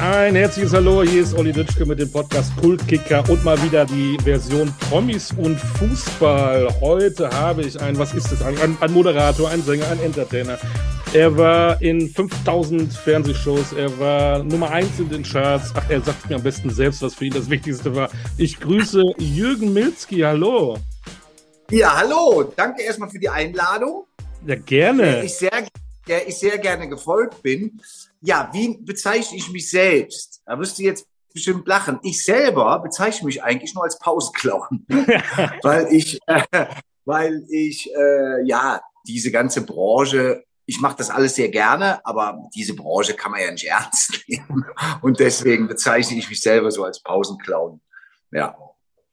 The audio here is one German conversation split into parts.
Ein herzliches Hallo, hier ist Olli Dütschke mit dem Podcast Kultkicker und mal wieder die Version Promis und Fußball. Heute habe ich ein, was ist das, ein, ein Moderator, ein Sänger, ein Entertainer. Er war in 5000 Fernsehshows, er war Nummer eins in den Charts. Ach, er sagt mir am besten selbst, was für ihn das Wichtigste war. Ich grüße Jürgen Milzki, hallo. Ja, hallo, danke erstmal für die Einladung. Ja, gerne. Der ich sehr, der ich sehr gerne gefolgt bin. Ja, wie bezeichne ich mich selbst? Da wirst du jetzt bestimmt lachen. Ich selber bezeichne mich eigentlich nur als Pausenclown, weil ich, äh, weil ich, äh, ja, diese ganze Branche, ich mache das alles sehr gerne, aber diese Branche kann man ja nicht ernst nehmen. Und deswegen bezeichne ich mich selber so als Pausenclown. Ja.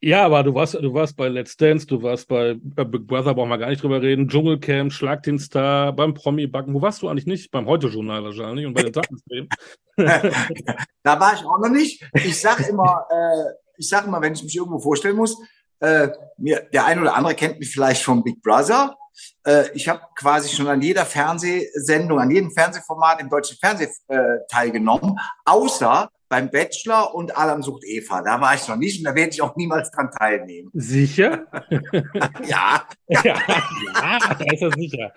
Ja, aber du warst, du warst bei Let's Dance, du warst bei Big Brother, brauchen wir gar nicht drüber reden, Dschungelcamp, Schlag den Star, beim Promi-Backen. Wo warst du eigentlich nicht? Beim Heute-Journal wahrscheinlich und bei den Tagesthemen. da war ich auch noch nicht. Ich sag immer, äh, ich sag immer, wenn ich mich irgendwo vorstellen muss, äh, mir, der eine oder andere kennt mich vielleicht vom Big Brother. Äh, ich habe quasi schon an jeder Fernsehsendung, an jedem Fernsehformat im deutschen Fernsehen äh, teilgenommen, außer beim Bachelor und Adam sucht Eva. Da war ich noch nicht und da werde ich auch niemals dran teilnehmen. Sicher? ja. Ja, ja, da ist er sicher.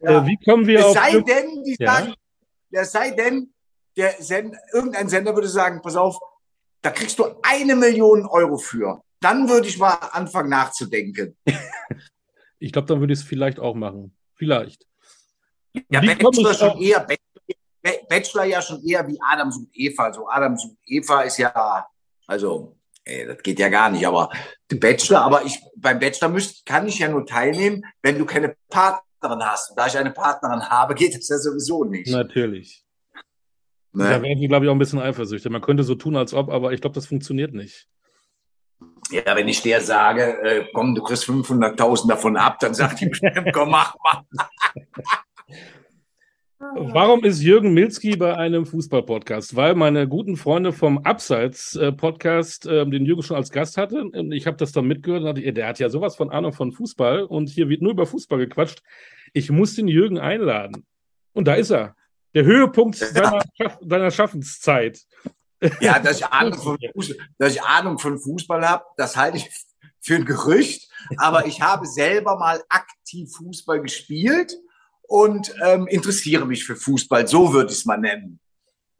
Ja. Äh, wie kommen wir es auf... Sei denn, die ja. sagen, ja, sei denn, der Send, irgendein Sender würde sagen, pass auf, da kriegst du eine Million Euro für. Dann würde ich mal anfangen nachzudenken. ich glaube, dann würde ich es vielleicht auch machen. Vielleicht. Ja, Wie Bachelor schon eher, Bachelor ja schon eher wie Adam sucht Eva. Also Adam sucht Eva ist ja, also, ey, das geht ja gar nicht, aber der Bachelor, aber ich, beim Bachelor müsst, kann ich ja nur teilnehmen, wenn du keine Partnerin hast. Und da ich eine Partnerin habe, geht das ja sowieso nicht. Natürlich. Ne? Da wäre ich, glaube ich, auch ein bisschen eifersüchtig. Man könnte so tun, als ob, aber ich glaube, das funktioniert nicht. Ja, wenn ich der sage, äh, komm, du kriegst 500.000 davon ab, dann sagt die bestimmt, komm, mach mal. Warum ist Jürgen Milzki bei einem Fußball-Podcast? Weil meine guten Freunde vom Abseits-Podcast äh, den Jürgen schon als Gast hatte. Ich habe das dann mitgehört und dachte, der hat ja sowas von Ahnung von Fußball und hier wird nur über Fußball gequatscht. Ich muss den Jürgen einladen. Und da ist er. Der Höhepunkt seiner, Schaff seiner Schaffenszeit. Ja, dass ich Ahnung von Fußball, dass ich Ahnung von Fußball habe, das halte ich für ein Gerücht. Aber ich habe selber mal aktiv Fußball gespielt und ähm, interessiere mich für Fußball. So würde ich es mal nennen.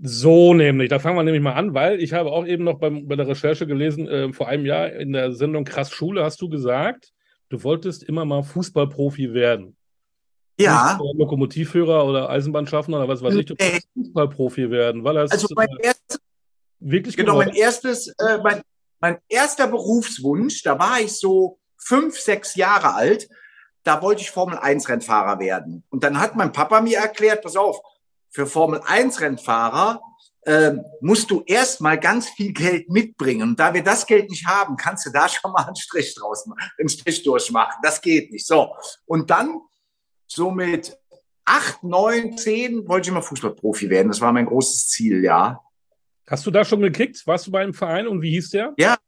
So nämlich, da fangen wir nämlich mal an, weil ich habe auch eben noch beim, bei der Recherche gelesen, äh, vor einem Jahr in der Sendung Krass Schule hast du gesagt, du wolltest immer mal Fußballprofi werden. Ja. Lokomotivführer oder Eisenbahnschaffner oder was weiß ich, du wolltest Fußballprofi werden, weil das also mein äh, erstes, wirklich genau mein erstes, äh, mein, mein erster Berufswunsch, da war ich so fünf, sechs Jahre alt, da wollte ich Formel 1 Rennfahrer werden. Und dann hat mein Papa mir erklärt, pass auf, für Formel 1 Rennfahrer äh, musst du erstmal ganz viel Geld mitbringen. Und da wir das Geld nicht haben, kannst du da schon mal einen Strich draus machen, einen Strich durchmachen. Das geht nicht. So. Und dann, so mit acht, neun, zehn, wollte ich mal Fußballprofi werden. Das war mein großes Ziel, ja. Hast du da schon gekickt? Warst du bei einem Verein und wie hieß der? Ja,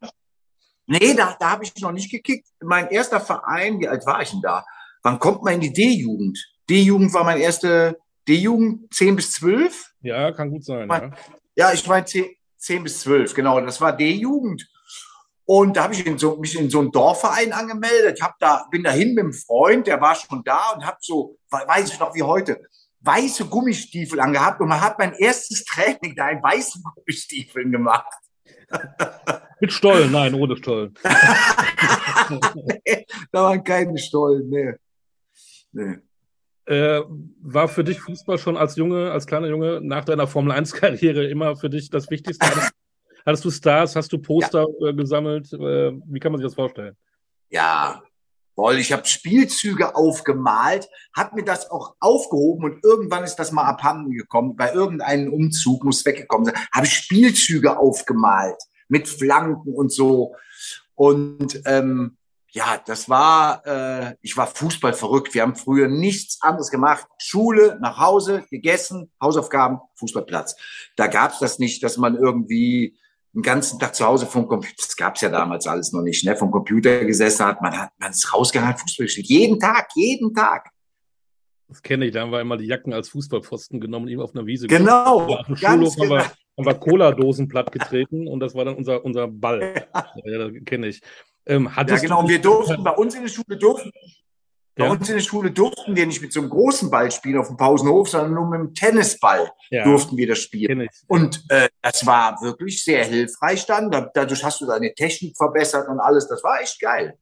Nee, da, da habe ich noch nicht gekickt. Mein erster Verein, wie alt war ich denn da? Wann kommt man in die D-Jugend? D-Jugend war mein erste D-Jugend, 10 bis 12. Ja, kann gut sein. Mein, ja. ja, ich meine 10, 10 bis 12, genau. Das war D-Jugend. Und da habe ich in so, mich in so einen Dorfverein angemeldet. Ich hab da, bin dahin mit einem Freund, der war schon da und habe so, weiß ich noch wie heute, weiße Gummistiefel angehabt. Und man hat mein erstes Training da in weißen Gummistiefeln gemacht. Mit Stollen, nein, ohne Stollen. nee, da waren keine Stollen, nee. nee. Äh, war für dich Fußball schon als Junge, als kleiner Junge nach deiner Formel 1-Karriere immer für dich das Wichtigste? Hattest, hattest du Stars, hast du Poster ja. äh, gesammelt? Äh, wie kann man sich das vorstellen? Ja, voll. Ich habe Spielzüge aufgemalt, habe mir das auch aufgehoben und irgendwann ist das mal abhanden gekommen. Bei irgendeinem Umzug muss weggekommen sein. Habe Spielzüge aufgemalt mit Flanken und so. Und ähm, ja, das war, äh, ich war Fußball verrückt. Wir haben früher nichts anderes gemacht. Schule, nach Hause, gegessen, Hausaufgaben, Fußballplatz. Da gab's das nicht, dass man irgendwie den ganzen Tag zu Hause vom Computer, das gab's ja damals alles noch nicht, ne, vom Computer gesessen hat. Man hat, man ist rausgegangen, Fußball gespielt. Jeden Tag, jeden Tag. Das kenne ich, da haben wir immer die Jacken als Fußballpfosten genommen, eben auf einer Wiese. Genau. Ja, auf dem Schulhof haben, wir, genau. haben wir Cola-Dosen plattgetreten und das war dann unser, unser Ball. Ja, kenne ich. Ähm, ja, genau. Und wir durften bei uns in der Schule durften. Bei ja. uns in der Schule durften wir nicht mit so einem großen Ball spielen auf dem Pausenhof, sondern nur mit einem Tennisball ja. durften wir das spielen. Und äh, das war wirklich sehr hilfreich dann. Dadurch hast du deine Technik verbessert und alles. Das war echt geil.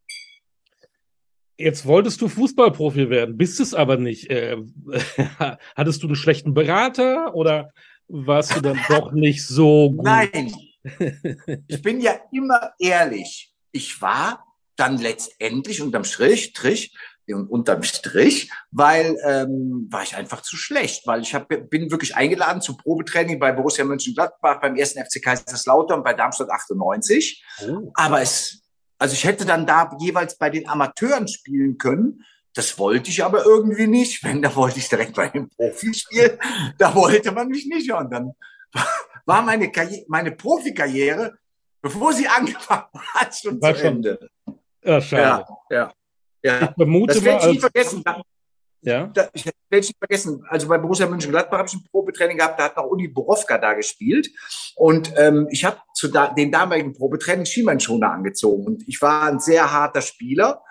Jetzt wolltest du Fußballprofi werden, bist es aber nicht. Äh, hattest du einen schlechten Berater oder warst du dann doch nicht so gut? Nein, ich bin ja immer ehrlich. Ich war dann letztendlich unterm Strich, Strich, unterm Strich, weil ähm, war ich einfach zu schlecht, weil ich hab, bin wirklich eingeladen zu Probetraining bei Borussia Mönchengladbach, beim ersten FC Kaiserslautern, bei Darmstadt 98. Oh. Aber es also ich hätte dann da jeweils bei den Amateuren spielen können. Das wollte ich aber irgendwie nicht. Wenn, da wollte ich direkt bei dem Profi spielen. Da wollte man mich nicht. Und dann war meine, Karriere, meine Profikarriere, bevor sie angefangen hat, schon war zu schon. Ende. Ja, schade. Ja, ja. Ja. Ich vermute das werde ich nie vergessen. Ja. Da, ich werde es nicht vergessen. Also bei Borussia Mönchengladbach habe ich ein Probetraining gehabt, da hat noch Uli Borowka da gespielt. Und ähm, ich habe zu da, den damaligen Probetraining Schienbeinschoner angezogen. Und ich war ein sehr harter Spieler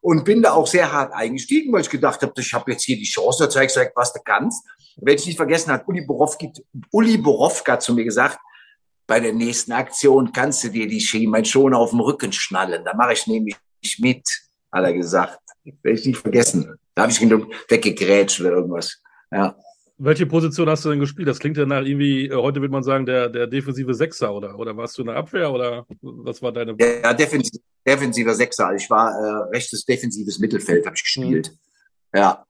und bin da auch sehr hart eingestiegen, weil ich gedacht habe, ich habe jetzt hier die Chance, da zeigst du, was du kannst. Werde ich nicht vergessen, hat Uli Borowka, Uli Borowka zu mir gesagt, bei der nächsten Aktion kannst du dir die Schienbeinschoner auf dem Rücken schnallen. Da mache ich nämlich mit, hat er gesagt. Werde ich nicht vergessen. Da habe ich ihn weggegrätscht oder irgendwas. Ja. Welche Position hast du denn gespielt? Das klingt ja nach irgendwie, äh, heute würde man sagen, der, der defensive Sechser oder, oder warst du in der Abwehr oder was war deine. Ja, defensiv, defensiver Sechser. Ich war äh, rechtes defensives Mittelfeld, habe ich gespielt. Hm. Ja.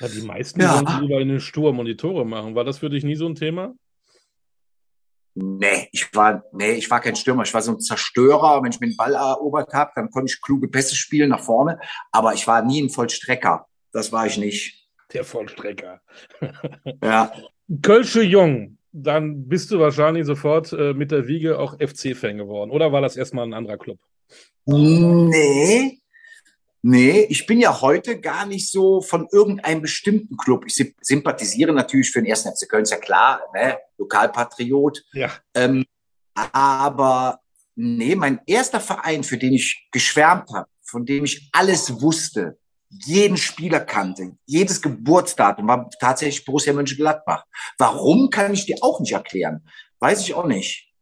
Ja, die meisten ja. wollen lieber in den Sturm und die Tore machen. War das für dich nie so ein Thema? Nee, ich war, nee, ich war kein Stürmer. Ich war so ein Zerstörer. Wenn ich mir den Ball erobert habe, dann konnte ich kluge Pässe spielen nach vorne. Aber ich war nie ein Vollstrecker. Das war ich nicht. Der Vollstrecker. ja. Kölsche Jung. Dann bist du wahrscheinlich sofort äh, mit der Wiege auch FC-Fan geworden. Oder war das erstmal ein anderer Club? Nee, Nee, ich bin ja heute gar nicht so von irgendeinem bestimmten Club. Ich sympathisiere natürlich für den ersten FC Köln, ist ja klar, ne? Lokalpatriot. Ja. Ähm, aber nee, mein erster Verein, für den ich geschwärmt habe, von dem ich alles wusste, jeden Spieler kannte, jedes Geburtsdatum war tatsächlich Borussia Mönchengladbach. Warum kann ich dir auch nicht erklären? Weiß ich auch nicht.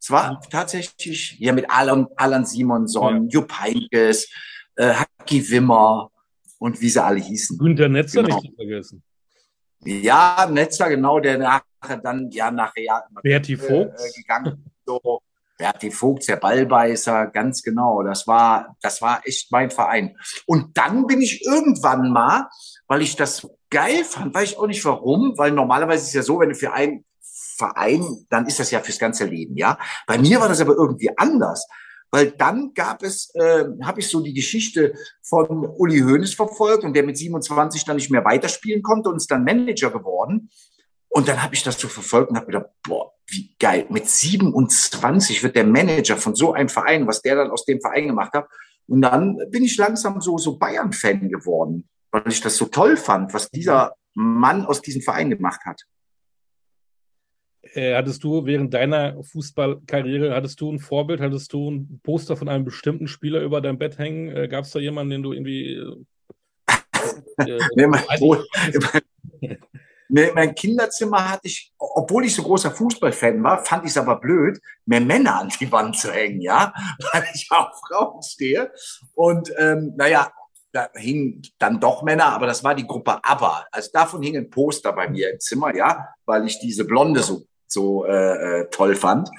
Es war tatsächlich ja mit Alan, Alan Simonson, ja. Jupp Heynckes, äh, Haki Wimmer und wie sie alle hießen. Günter Netzer genau. nicht zu vergessen. Ja, Netzer, genau, der nachher dann ja nachher ja, Berti Vogt äh, gegangen. So, Berti Vogt, der Ballbeißer, ganz genau. Das war, das war echt mein Verein. Und dann bin ich irgendwann mal, weil ich das geil fand, weiß ich auch nicht warum, weil normalerweise ist es ja so, wenn du für einen Verein, dann ist das ja fürs ganze Leben, ja. Bei mir war das aber irgendwie anders weil dann gab es, äh, habe ich so die Geschichte von Uli Hoeneß verfolgt und der mit 27 dann nicht mehr weiterspielen konnte und ist dann Manager geworden. Und dann habe ich das so verfolgt und habe gedacht, boah, wie geil. Mit 27 wird der Manager von so einem Verein, was der dann aus dem Verein gemacht hat. Und dann bin ich langsam so, so Bayern-Fan geworden, weil ich das so toll fand, was dieser Mann aus diesem Verein gemacht hat. Äh, hattest du während deiner Fußballkarriere, hattest du ein Vorbild, hattest du ein Poster von einem bestimmten Spieler über dein Bett hängen? Äh, Gab es da jemanden, den du irgendwie... Äh, äh nee, mein, mein, mein, Kinderzimmer hatte ich, obwohl ich so großer Fußballfan war, fand ich es aber blöd, mehr Männer an die Wand zu hängen, ja, weil ich auf Frauen stehe. Und ähm, naja, da hingen dann doch Männer, aber das war die Gruppe ABBA. Also davon hing ein Poster bei mir im Zimmer, ja, weil ich diese Blonde so so äh, äh, toll fand.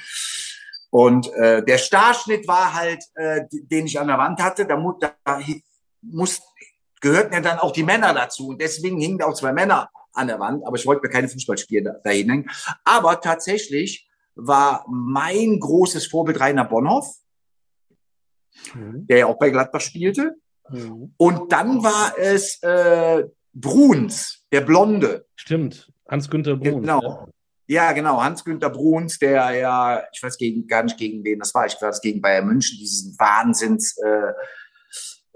Und äh, der Starschnitt war halt, äh, den ich an der Wand hatte. Da, mu da muss, gehörten ja dann auch die Männer dazu. Und deswegen hingen auch zwei Männer an der Wand. Aber ich wollte mir keine Fußballspiele da, dahin hängen. Aber tatsächlich war mein großes Vorbild Rainer Bonhoff, mhm. der ja auch bei Gladbach spielte. Mhm. Und dann war es äh, Bruns, der Blonde. Stimmt, Hans-Günther Bruns. Genau. Ja. Genau. Hans-Günther Bruns, der ja, ich weiß gegen, gar nicht gegen wen das war, ich weiß gegen Bayern München, diesen Wahnsinns, äh,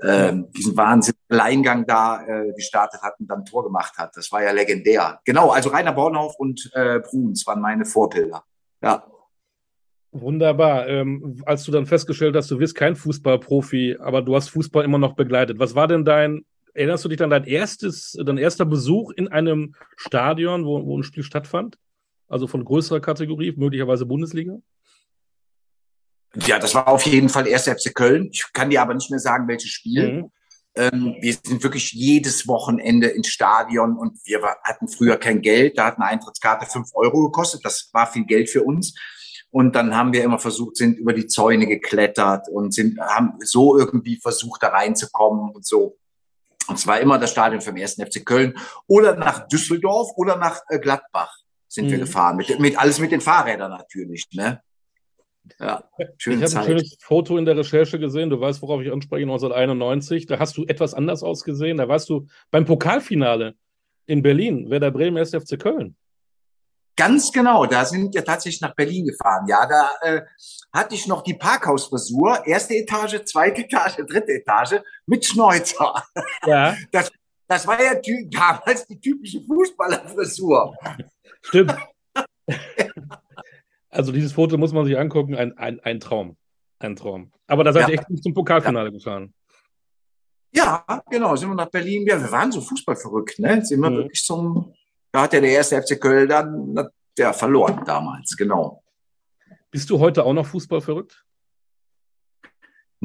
äh, diesen Wahnsinns-Alleingang da äh, gestartet hat und dann Tor gemacht hat. Das war ja legendär. Genau, also Rainer Bornhoff und äh, Bruns waren meine Vorbilder. Ja. Wunderbar. Ähm, als du dann festgestellt hast, du bist kein Fußballprofi, aber du hast Fußball immer noch begleitet. Was war denn dein, erinnerst du dich an dein erstes, dein erster Besuch in einem Stadion, wo, wo ein Spiel stattfand? Also von größerer Kategorie, möglicherweise Bundesliga? Ja, das war auf jeden Fall erst FC Köln. Ich kann dir aber nicht mehr sagen, welches Spiel. Mhm. Ähm, wir sind wirklich jedes Wochenende ins Stadion und wir hatten früher kein Geld. Da hat eine Eintrittskarte fünf Euro gekostet. Das war viel Geld für uns. Und dann haben wir immer versucht, sind über die Zäune geklettert und sind, haben so irgendwie versucht, da reinzukommen und so. Und zwar immer das Stadion vom ersten FC Köln oder nach Düsseldorf oder nach äh, Gladbach sind mhm. wir gefahren. Mit, mit, alles mit den Fahrrädern natürlich, ne? Ja, schöne ich habe ein schönes Foto in der Recherche gesehen. Du weißt, worauf ich anspreche, 1991. Da hast du etwas anders ausgesehen. Da warst du beim Pokalfinale in Berlin, Werder Bremen, SFC Köln. Ganz genau, da sind wir tatsächlich nach Berlin gefahren. Ja, da äh, hatte ich noch die Parkhausfrisur, erste Etage, zweite Etage, dritte Etage mit Schnäuzer. Ja. Das, das war ja damals die typische Fußballerfrisur. Stimmt. Also dieses Foto muss man sich angucken, ein, ein, ein Traum. Ein Traum. Aber da seid ja. ihr echt nicht zum Pokalfinale ja. gefahren. Ja, genau, sind wir nach Berlin. Ja, wir waren so fußballverrückt, ne? Sind wir mhm. wirklich zum, da hat ja der erste FC Köln dann der verloren damals, genau. Bist du heute auch noch fußballverrückt?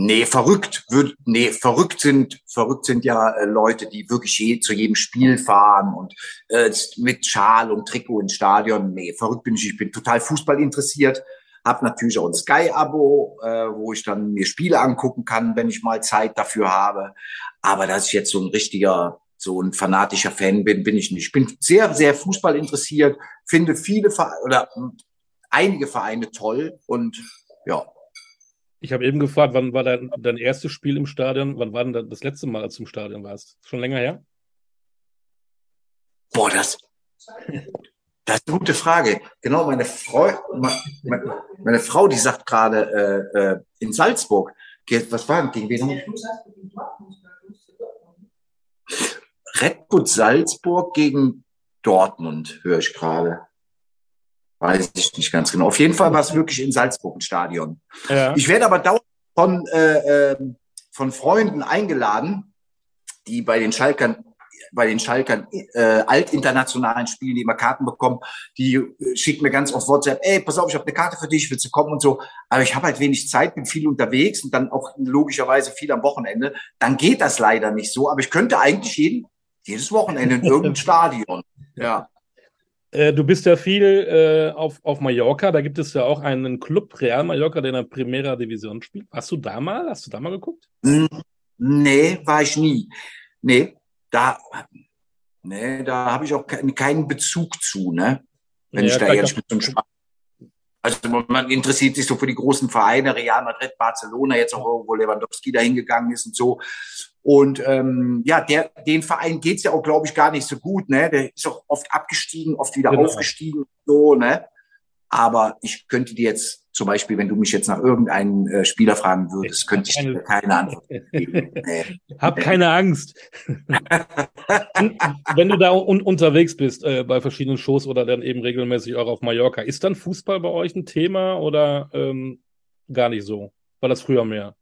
Nee, verrückt wird, nee, verrückt sind, verrückt sind ja äh, Leute, die wirklich je, zu jedem Spiel fahren und äh, mit Schal und Trikot ins Stadion. Nee, verrückt bin ich. Ich bin total Fußball interessiert. Hab natürlich auch ein Sky-Abo, äh, wo ich dann mir Spiele angucken kann, wenn ich mal Zeit dafür habe. Aber dass ich jetzt so ein richtiger, so ein fanatischer Fan bin, bin ich nicht. Ich bin sehr, sehr Fußball interessiert, finde viele Vereine oder einige Vereine toll und ja, ich habe eben gefragt, wann war dein, dein erstes Spiel im Stadion? Wann war denn das letzte Mal, als du im Stadion warst? Schon länger her? Boah, das, das ist eine gute Frage. Genau, meine Frau, meine, meine Frau, die sagt gerade äh, äh, in Salzburg, was war denn gegen wen? Red Bull Salzburg gegen Dortmund, höre ich gerade. Weiß ich nicht ganz genau. Auf jeden Fall war es wirklich in Salzburg ein Stadion. Ja. Ich werde aber dauernd von, äh, ähm, von Freunden eingeladen, die bei den Schalkern bei den Schalkern äh, altinternationalen Spielen, die immer Karten bekommen, die äh, schicken mir ganz oft WhatsApp, ey, pass auf, ich habe eine Karte für dich, willst du kommen und so. Aber ich habe halt wenig Zeit, bin viel unterwegs und dann auch logischerweise viel am Wochenende. Dann geht das leider nicht so. Aber ich könnte eigentlich jeden, jedes Wochenende in irgendein Stadion. Ja. Äh, du bist ja viel äh, auf, auf Mallorca. Da gibt es ja auch einen Club Real Mallorca, der in der Primera Division spielt. Hast du da mal? Hast du da mal geguckt? Nee, war ich nie. Nee, da, nee, da habe ich auch keinen Bezug zu, ne? Wenn ja, ich da jetzt mit so einem also man interessiert sich so für die großen Vereine, Real Madrid, Barcelona, jetzt auch wo Lewandowski da hingegangen ist und so. Und ähm, ja, der, den Verein geht's ja auch, glaube ich, gar nicht so gut. Ne? Der ist auch oft abgestiegen, oft wieder genau. aufgestiegen. So, ne? Aber ich könnte dir jetzt zum Beispiel, wenn du mich jetzt nach irgendeinem äh, Spieler fragen würdest, könnte ich dir keine Antwort geben. Nee. Hab keine Angst. wenn du da un unterwegs bist äh, bei verschiedenen Shows oder dann eben regelmäßig auch auf Mallorca, ist dann Fußball bei euch ein Thema oder ähm, gar nicht so? War das früher mehr?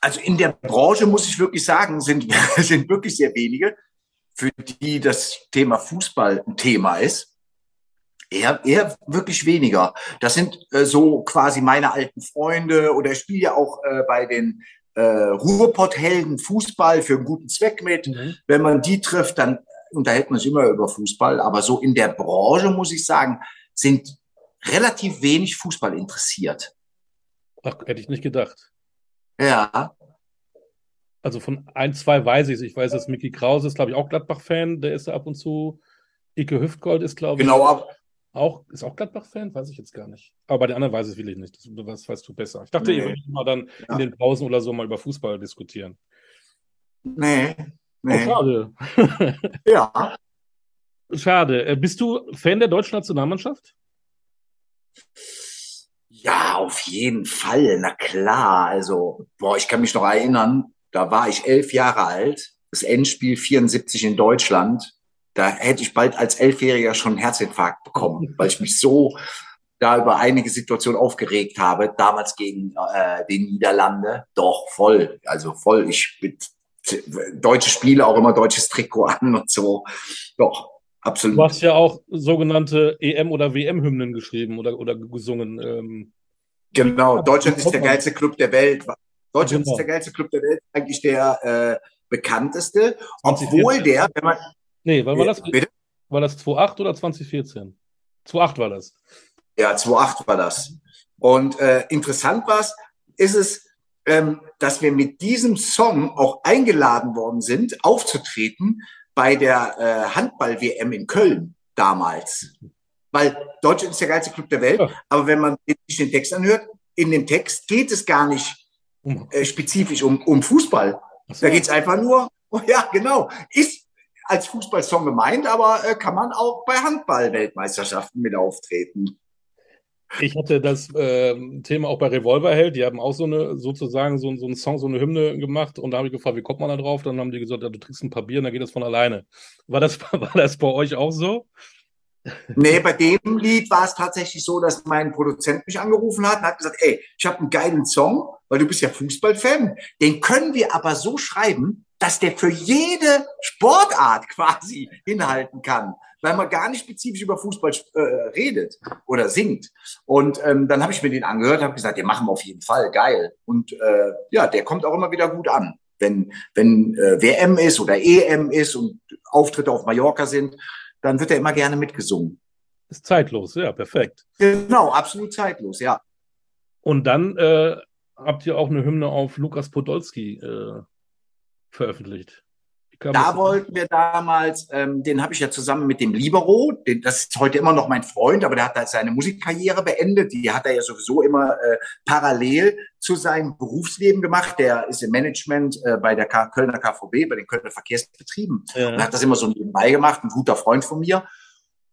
Also in der Branche muss ich wirklich sagen, sind, sind wirklich sehr wenige, für die das Thema Fußball ein Thema ist. Eher, eher wirklich weniger. Das sind äh, so quasi meine alten Freunde oder ich spiele ja auch äh, bei den äh, Ruhrpott-Helden Fußball für einen guten Zweck mit. Mhm. Wenn man die trifft, dann unterhält man sich immer über Fußball. Aber so in der Branche, muss ich sagen, sind relativ wenig Fußball interessiert. Ach, hätte ich nicht gedacht. Ja. Also von ein, zwei weiß ich es. Ich weiß, dass Mickey Krause ist, glaube ich, auch Gladbach-Fan. Der ist da ab und zu. Ike Hüftgold ist, glaube ich. Genau, ab. Auch, ist auch Gladbach-Fan? Weiß ich jetzt gar nicht. Aber bei den anderen weiß ich es wirklich nicht. Das, das weißt du besser. Ich dachte, nee. ihr würdet mal dann ja. in den Pausen oder so mal über Fußball diskutieren. Nee. nee. Oh, schade. ja. Schade. Äh, bist du Fan der deutschen Nationalmannschaft? Ja, auf jeden Fall, na klar. Also, boah, ich kann mich noch erinnern, da war ich elf Jahre alt, das Endspiel 74 in Deutschland. da hätte ich bald als Elfjähriger schon einen Herzinfarkt bekommen, weil ich mich so da über einige Situationen aufgeregt habe, damals gegen äh, die Niederlande. Doch, voll, also voll. Ich mit deutsche Spiele auch immer deutsches Trikot an und so. Doch, absolut. Du hast ja auch sogenannte EM- oder WM-Hymnen geschrieben oder, oder gesungen. Ähm. Genau, Deutschland ist der geilste Club der Welt. Deutschland genau. ist der geilste Club der Welt, eigentlich der äh, bekannteste, obwohl der, wenn man. Nee, wann war das? Bitte? War das 2008 oder 2014? 2008 war das. Ja, 2008 war das. Und äh, interessant war es, ist es, ähm, dass wir mit diesem Song auch eingeladen worden sind, aufzutreten bei der äh, Handball-WM in Köln damals. Weil Deutschland ist der geilste Club der Welt, aber wenn man sich den Text anhört, in dem Text geht es gar nicht äh, spezifisch um, um Fußball. So. Da geht es einfach nur, oh ja, genau, ist als Fußballsong gemeint, aber äh, kann man auch bei Handball-Weltmeisterschaften mit auftreten. Ich hatte das äh, Thema auch bei Revolverheld. Die haben auch so eine, sozusagen so, so einen Song, so eine Hymne gemacht. Und da habe ich gefragt, wie kommt man da drauf? Dann haben die gesagt, ja, du trinkst ein paar Bier und dann geht das von alleine. War das, war das bei euch auch so? Nee, bei dem Lied war es tatsächlich so, dass mein Produzent mich angerufen hat und hat gesagt, ey, ich habe einen geilen Song, weil du bist ja Fußballfan. Den können wir aber so schreiben, dass der für jede Sportart quasi hinhalten kann weil man gar nicht spezifisch über Fußball äh, redet oder singt. Und ähm, dann habe ich mir den angehört, habe gesagt, den machen wir auf jeden Fall, geil. Und äh, ja, der kommt auch immer wieder gut an. Wenn, wenn äh, WM ist oder EM ist und Auftritte auf Mallorca sind, dann wird er immer gerne mitgesungen. Ist zeitlos, ja, perfekt. Genau, absolut zeitlos, ja. Und dann äh, habt ihr auch eine Hymne auf Lukas Podolski äh, veröffentlicht. Da wollten wir damals, ähm, den habe ich ja zusammen mit dem Libero, den, das ist heute immer noch mein Freund, aber der hat da seine Musikkarriere beendet. Die hat er ja sowieso immer äh, parallel zu seinem Berufsleben gemacht. Der ist im Management äh, bei der K Kölner KVB, bei den Kölner Verkehrsbetrieben. Ja. Und hat das immer so nebenbei gemacht, ein guter Freund von mir.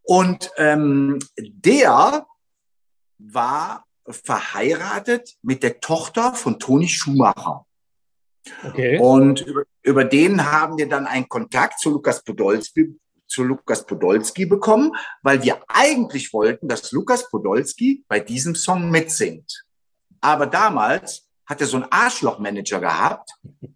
Und ähm, der war verheiratet mit der Tochter von Toni Schumacher. Okay. Und über, über den haben wir dann einen Kontakt zu Lukas Podolski, zu Lukas Podolski bekommen, weil wir eigentlich wollten, dass Lukas Podolski bei diesem Song mitsingt. Aber damals hat er so einen Arschlochmanager gehabt,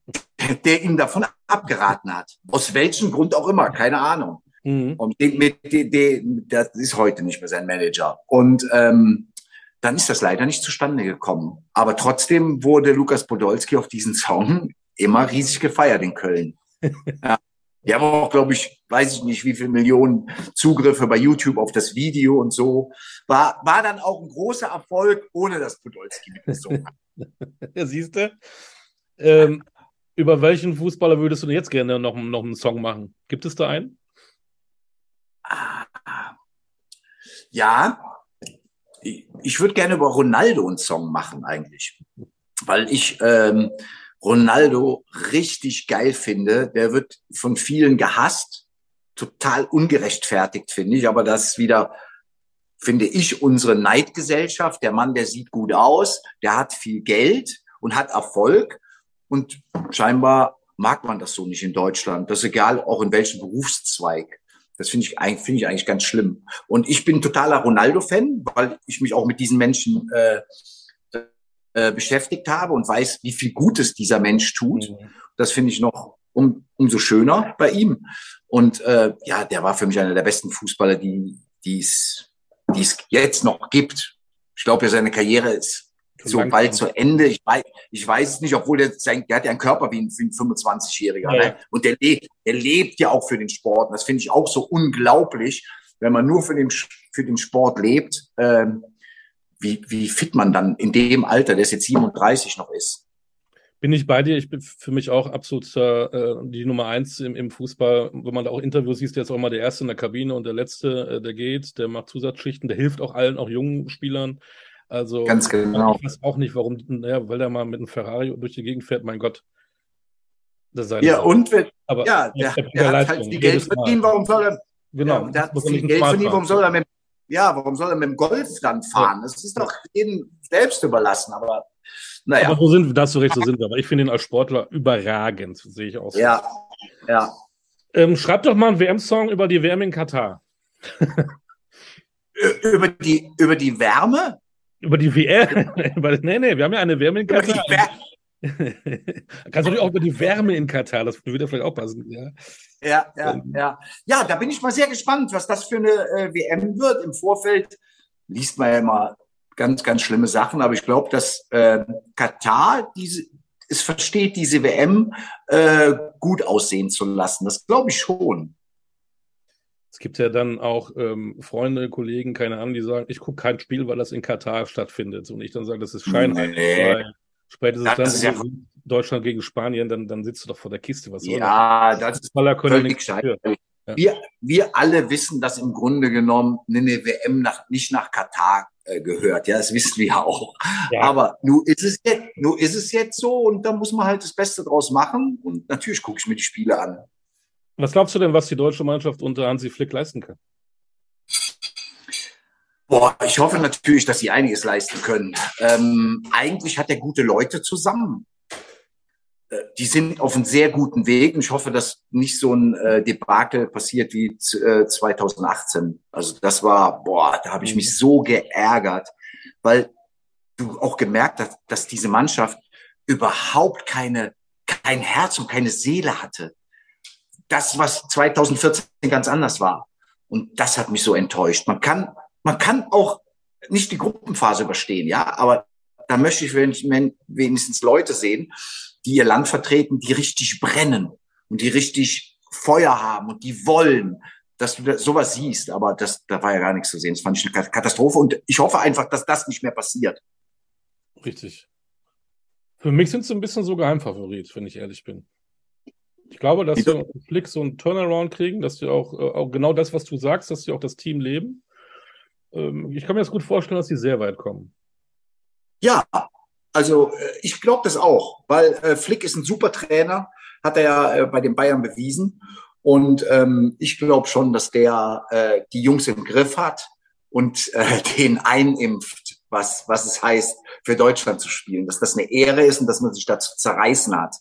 der ihm davon abgeraten hat. Aus welchem Grund auch immer, keine Ahnung. Mhm. Und den, mit, den, den, das ist heute nicht mehr sein Manager. Und ähm, dann ist das leider nicht zustande gekommen. Aber trotzdem wurde Lukas Podolski auf diesen Song immer riesig gefeiert in Köln. ja. Die haben auch, glaube ich, weiß ich nicht, wie viele Millionen Zugriffe bei YouTube auf das Video und so. War, war dann auch ein großer Erfolg, ohne dass Podolski mitgesungen hat. ja, siehst du? Ähm, über welchen Fußballer würdest du denn jetzt gerne noch, noch einen Song machen? Gibt es da einen? Ah, ja, ich würde gerne über Ronaldo einen Song machen eigentlich, weil ich ähm, Ronaldo richtig geil finde. Der wird von vielen gehasst, total ungerechtfertigt finde ich, aber das wieder finde ich unsere Neidgesellschaft. Der Mann, der sieht gut aus, der hat viel Geld und hat Erfolg und scheinbar mag man das so nicht in Deutschland. Das ist egal, auch in welchem Berufszweig. Das finde ich, finde ich eigentlich ganz schlimm. Und ich bin totaler Ronaldo-Fan, weil ich mich auch mit diesen Menschen äh, äh, beschäftigt habe und weiß, wie viel Gutes dieser Mensch tut. Mhm. Das finde ich noch um, umso schöner bei ihm. Und äh, ja, der war für mich einer der besten Fußballer, die die es jetzt noch gibt. Ich glaube, seine Karriere ist so bald zu Ende. Ich weiß, ich weiß es nicht, obwohl der, sein, der hat ja einen Körper wie ein, ein 25-Jähriger. Ja. Ne? Und der lebt, der lebt ja auch für den Sport. Und das finde ich auch so unglaublich, wenn man nur für den, für den Sport lebt, ähm, wie, wie fit man dann in dem Alter, der jetzt 37 noch ist. Bin ich bei dir. Ich bin für mich auch absolut äh, die Nummer eins im, im Fußball. Wenn man da auch Interviews sieht, der ist auch immer der Erste in der Kabine und der Letzte, äh, der geht, der macht Zusatzschichten, der hilft auch allen, auch jungen Spielern. Also ganz genau. Ich weiß auch nicht, warum, naja, weil der mal mit einem Ferrari durch die Gegend fährt, mein Gott. Das sei ja, und wenn, Aber ja, der, der, der hat halt viel Geld verdienen, warum soll er, genau, ja, der hat viel Geld verdienen, warum soll er mit, ja, warum soll er mit dem Golf dann fahren? Ja. Das ist doch jedem selbst überlassen, aber naja. Aber so sind, da hast du recht, so sind wir. Aber ich finde ihn als Sportler überragend, sehe ich aus. Ja, ja. Ähm, schreib doch mal einen WM-Song über die WM in Katar. über, die, über die Wärme? Über die WM? nee, nee, wir haben ja eine Wärme in Katar. Kannst du auch über die Wärme in Katar, das würde vielleicht auch passen. Ja, ja, ja. Ähm. Ja, ja da bin ich mal sehr gespannt, was das für eine äh, WM wird. Im Vorfeld liest man ja immer ganz, ganz schlimme Sachen, aber ich glaube, dass äh, Katar diese, es versteht, diese WM äh, gut aussehen zu lassen. Das glaube ich schon. Es gibt ja dann auch ähm, Freunde, Kollegen, keine Ahnung, die sagen, ich gucke kein Spiel, weil das in Katar stattfindet. Und ich dann sage, das ist scheinheilig. Nee. Spätestens dann ja Deutschland gegen Spanien, dann, dann sitzt du doch vor der Kiste. Was ja, das ist völlig scheiße. Ja. Wir, wir alle wissen, dass im Grunde genommen eine WM nach, nicht nach Katar äh, gehört. Ja, das wissen wir auch. Ja. Aber nun ist, es jetzt, nun ist es jetzt so und da muss man halt das Beste draus machen. Und natürlich gucke ich mir die Spiele an. Was glaubst du denn, was die deutsche Mannschaft unter Hansi Flick leisten kann? Boah, ich hoffe natürlich, dass sie einiges leisten können. Ähm, eigentlich hat er gute Leute zusammen. Äh, die sind auf einem sehr guten Weg. Und ich hoffe, dass nicht so ein äh, Debakel passiert wie äh, 2018. Also das war, boah, da habe ich mich so geärgert, weil du auch gemerkt hast, dass diese Mannschaft überhaupt keine, kein Herz und keine Seele hatte. Das, was 2014 ganz anders war. Und das hat mich so enttäuscht. Man kann, man kann auch nicht die Gruppenphase überstehen, ja, aber da möchte ich wenigstens Leute sehen, die ihr Land vertreten, die richtig brennen und die richtig Feuer haben und die wollen, dass du sowas siehst. Aber das, da war ja gar nichts zu sehen. Das fand ich eine Katastrophe und ich hoffe einfach, dass das nicht mehr passiert. Richtig. Für mich sind sie ein bisschen so Geheimfavorit, wenn ich ehrlich bin. Ich glaube, dass sie auf Flick so einen Turnaround kriegen, dass sie auch, äh, auch genau das, was du sagst, dass sie auch das Team leben. Ähm, ich kann mir das gut vorstellen, dass sie sehr weit kommen. Ja, also äh, ich glaube das auch, weil äh, Flick ist ein super Trainer, hat er ja bei den Bayern bewiesen. Und ähm, ich glaube schon, dass der äh, die Jungs im Griff hat und äh, den einimpft, was, was es heißt, für Deutschland zu spielen. Dass das eine Ehre ist und dass man sich da zu zerreißen hat.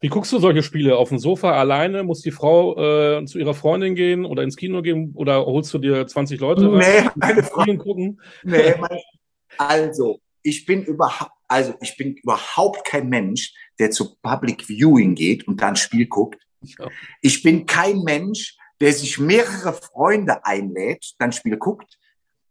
Wie guckst du solche Spiele? Auf dem Sofa alleine? Muss die Frau äh, zu ihrer Freundin gehen oder ins Kino gehen? Oder holst du dir 20 Leute? Nee, meine Frau. Gucken? Nee, meine, also, ich bin überhaupt, also ich bin überhaupt kein Mensch, der zu Public Viewing geht und dann Spiel guckt. Ja. Ich bin kein Mensch, der sich mehrere Freunde einlädt, dann Spiel guckt.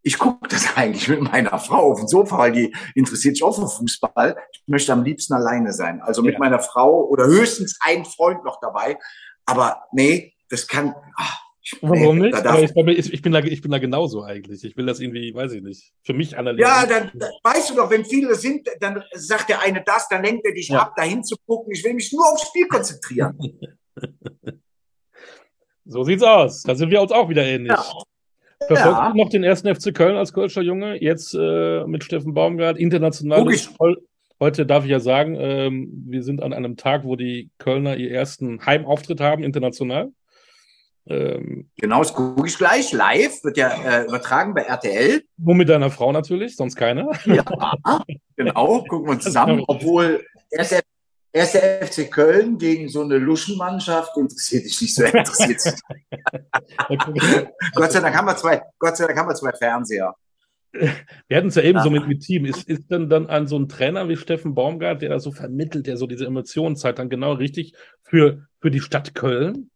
Ich gucke das eigentlich mit meiner Frau auf dem Sofa, weil die interessiert sich auch für Fußball. Ich möchte am liebsten alleine sein. Also mit ja. meiner Frau oder höchstens ein Freund noch dabei. Aber nee, das kann. Ach, Warum nicht? Ich, bin, ich, bin da, ich bin da genauso eigentlich. Ich will das irgendwie, weiß ich nicht, für mich analysieren. Ja, dann, dann weißt du doch, wenn viele sind, dann sagt der eine das, dann lenkt er dich ja. ab, dahin zu gucken. Ich will mich nur aufs Spiel konzentrieren. so sieht's aus. Da sind wir uns auch wieder ähnlich. Ja. Verfolgt ja. noch den ersten FC Köln als Kölscher Junge, jetzt äh, mit Steffen Baumgart, international. Heute darf ich ja sagen, ähm, wir sind an einem Tag, wo die Kölner ihren ersten Heimauftritt haben, international. Ähm, genau, das gucke ich gleich live, wird ja äh, übertragen bei RTL. Nur mit deiner Frau natürlich, sonst keiner. Ja, genau, gucken wir zusammen, obwohl erst der FC Köln gegen so eine Luschenmannschaft interessiert dich nicht so interessiert. Gott sei Dank haben wir zwei, Gott sei Dank haben wir zwei Fernseher. Wir hatten es ja eben so mit, mit Team. Ist, ist denn dann an so ein Trainer wie Steffen Baumgart, der da so vermittelt, der so diese Emotionen zeigt, dann genau richtig für, für die Stadt Köln?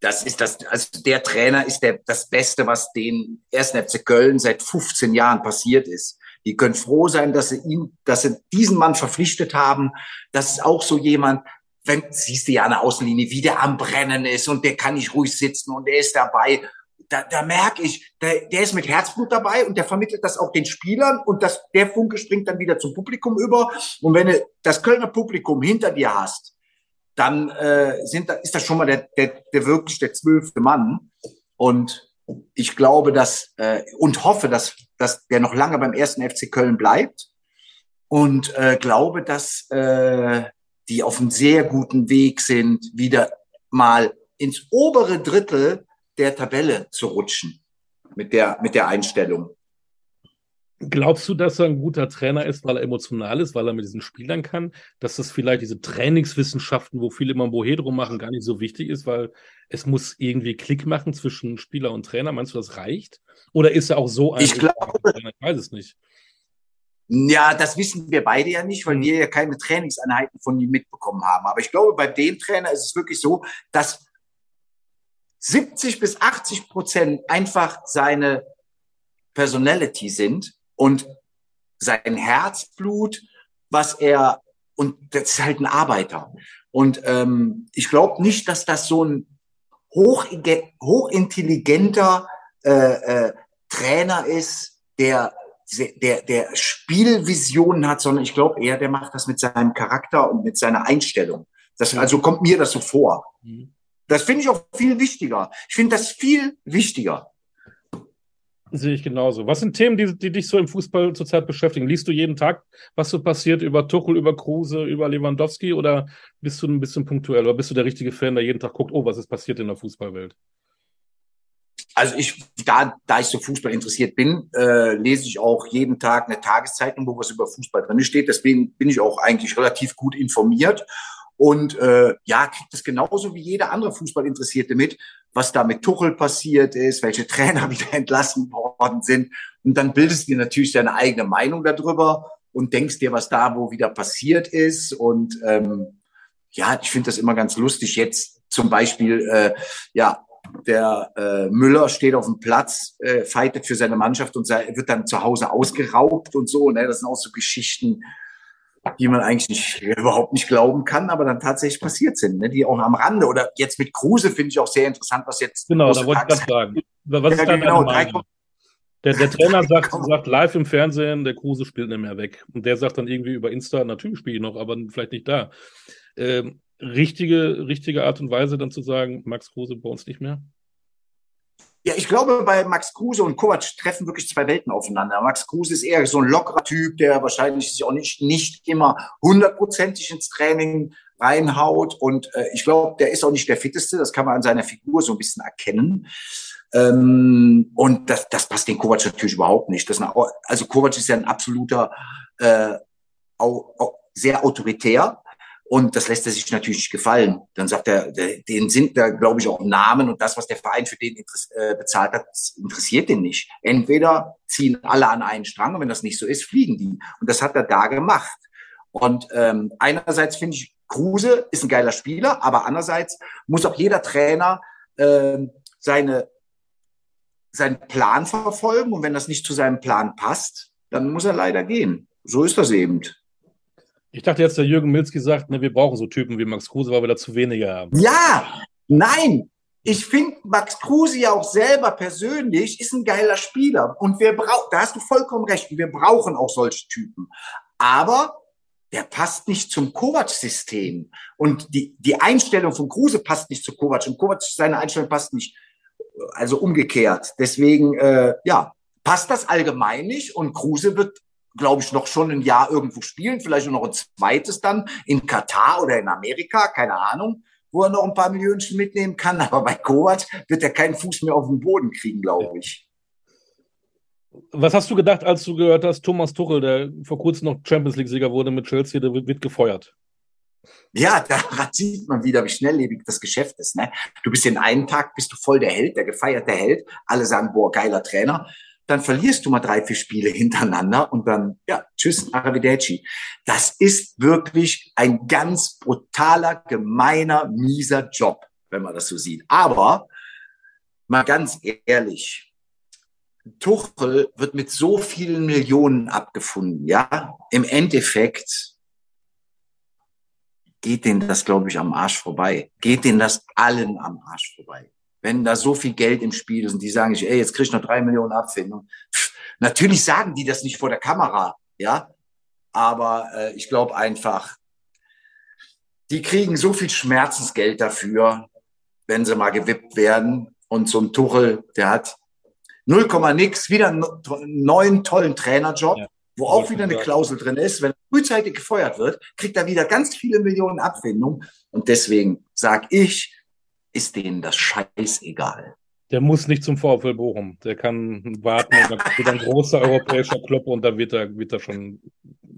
das ist das, also der Trainer ist der, das Beste, was den ersten FC Köln seit 15 Jahren passiert ist. Die können froh sein, dass sie ihn, dass sie diesen Mann verpflichtet haben. Das ist auch so jemand, wenn, siehst du ja an der Außenlinie, wie der am Brennen ist und der kann nicht ruhig sitzen und der ist dabei. Da, da merke ich, der, der ist mit Herzblut dabei und der vermittelt das auch den Spielern und das, der Funke springt dann wieder zum Publikum über. Und wenn du das Kölner Publikum hinter dir hast, dann äh, sind, ist das schon mal der, der, der wirklich der zwölfte Mann. Und ich glaube, dass äh, und hoffe, dass, dass der noch lange beim ersten FC Köln bleibt und äh, glaube, dass äh, die auf einem sehr guten Weg sind, wieder mal ins obere Drittel der Tabelle zu rutschen mit der mit der Einstellung. Glaubst du, dass er ein guter Trainer ist, weil er emotional ist, weil er mit diesen Spielern kann? Dass das vielleicht diese Trainingswissenschaften, wo viele immer ein Bohe drum machen, gar nicht so wichtig ist, weil es muss irgendwie Klick machen zwischen Spieler und Trainer. Meinst du, das reicht? Oder ist er auch so ein? Ich glaube, ich weiß es nicht. Ja, das wissen wir beide ja nicht, weil wir ja keine Trainingseinheiten von ihm mitbekommen haben. Aber ich glaube, bei dem Trainer ist es wirklich so, dass 70 bis 80 Prozent einfach seine Personality sind und sein Herzblut, was er, und das ist halt ein Arbeiter. Und ähm, ich glaube nicht, dass das so ein hoch, hochintelligenter äh, äh, Trainer ist, der, der, der Spielvisionen hat, sondern ich glaube eher, der macht das mit seinem Charakter und mit seiner Einstellung. Das, also kommt mir das so vor. Mhm. Das finde ich auch viel wichtiger. Ich finde das viel wichtiger. Sehe ich genauso. Was sind Themen, die, die dich so im Fußball zurzeit beschäftigen? Liest du jeden Tag, was so passiert über Tuchel, über Kruse, über Lewandowski oder bist du ein bisschen punktuell oder bist du der richtige Fan, der jeden Tag guckt, oh, was ist passiert in der Fußballwelt? Also ich, da, da ich so Fußball interessiert bin, äh, lese ich auch jeden Tag eine Tageszeitung, wo was über Fußball drin steht. Deswegen bin ich auch eigentlich relativ gut informiert und äh, ja, kriegt es genauso wie jeder andere Fußballinteressierte mit, was da mit Tuchel passiert ist, welche Trainer wieder entlassen worden sind. Und dann bildest du dir natürlich deine eigene Meinung darüber und denkst dir, was da wo wieder passiert ist. Und ähm, ja, ich finde das immer ganz lustig. Jetzt zum Beispiel, äh, ja, der äh, Müller steht auf dem Platz, äh, fightet für seine Mannschaft und sei, wird dann zu Hause ausgeraubt und so. Ne? Das sind auch so Geschichten, die man eigentlich nicht, überhaupt nicht glauben kann, aber dann tatsächlich passiert sind, ne? die auch am Rande. Oder jetzt mit Kruse finde ich auch sehr interessant, was jetzt. Genau, da wollte ich gerade sagen. Was ist ja, genau, der, der Trainer sagt, sagt live im Fernsehen, der Kruse spielt nicht mehr weg. Und der sagt dann irgendwie über Insta, natürlich spiele ich noch, aber vielleicht nicht da. Ähm, richtige, richtige Art und Weise dann zu sagen, Max Kruse bei uns nicht mehr? Ja, ich glaube, bei Max Kruse und Kovac treffen wirklich zwei Welten aufeinander. Max Kruse ist eher so ein lockerer Typ, der wahrscheinlich sich auch nicht, nicht immer hundertprozentig ins Training reinhaut. Und äh, ich glaube, der ist auch nicht der fitteste. Das kann man an seiner Figur so ein bisschen erkennen. Ähm, und das, das passt den Kovac natürlich überhaupt nicht. Das eine, also Kovac ist ja ein absoluter, äh, au, au, sehr autoritär. Und das lässt er sich natürlich nicht gefallen. Dann sagt er, den sind da, glaube ich, auch Namen und das, was der Verein für den äh, bezahlt hat, interessiert den nicht. Entweder ziehen alle an einen Strang und wenn das nicht so ist, fliegen die. Und das hat er da gemacht. Und ähm, einerseits finde ich, Kruse ist ein geiler Spieler, aber andererseits muss auch jeder Trainer ähm, seine, seinen Plan verfolgen und wenn das nicht zu seinem Plan passt, dann muss er leider gehen. So ist das eben. Ich dachte jetzt, der Jürgen Milzki sagt, ne, wir brauchen so Typen wie Max Kruse, weil wir da zu wenige haben. Ja, nein. Ich finde Max Kruse ja auch selber persönlich ist ein geiler Spieler. Und wir brauchen, da hast du vollkommen recht, wir brauchen auch solche Typen. Aber der passt nicht zum Kovac-System. Und die, die Einstellung von Kruse passt nicht zu Kovac. Und Kovac, seine Einstellung passt nicht, also umgekehrt. Deswegen, äh, ja, passt das allgemein nicht. Und Kruse wird glaube ich, noch schon ein Jahr irgendwo spielen, vielleicht noch ein zweites dann in Katar oder in Amerika, keine Ahnung, wo er noch ein paar Millionen mitnehmen kann. Aber bei Kovac wird er keinen Fuß mehr auf den Boden kriegen, glaube ich. Was hast du gedacht, als du gehört hast, Thomas Tuchel, der vor kurzem noch Champions League-Sieger wurde mit Chelsea, der wird, gefeuert? Ja, da sieht man wieder, wie schnelllebig das Geschäft ist. Ne? Du bist in einem Tag, bist du voll der Held, der gefeierte Held. Alle sagen, boah, geiler Trainer dann verlierst du mal drei, vier Spiele hintereinander und dann, ja, tschüss, arrivederci. Das ist wirklich ein ganz brutaler, gemeiner, mieser Job, wenn man das so sieht. Aber mal ganz ehrlich, Tuchel wird mit so vielen Millionen abgefunden, ja. Im Endeffekt geht denen das, glaube ich, am Arsch vorbei. Geht denen das allen am Arsch vorbei wenn da so viel Geld im Spiel ist und die sagen, ey, jetzt krieg ich noch drei Millionen Abfindung. Pff, natürlich sagen die das nicht vor der Kamera, ja, aber äh, ich glaube einfach, die kriegen so viel Schmerzensgeld dafür, wenn sie mal gewippt werden. Und so ein Tuchel, der hat 0, nix, wieder einen neuen tollen Trainerjob, ja, wo auch wieder eine Klausel drin ist. Wenn er frühzeitig gefeuert wird, kriegt er wieder ganz viele Millionen Abfindung. Und deswegen sag ich, ist denen das scheißegal. Der muss nicht zum VfL Bochum. Der kann warten und dann wird ein großer europäischer Club und da wird er, wird er schon einen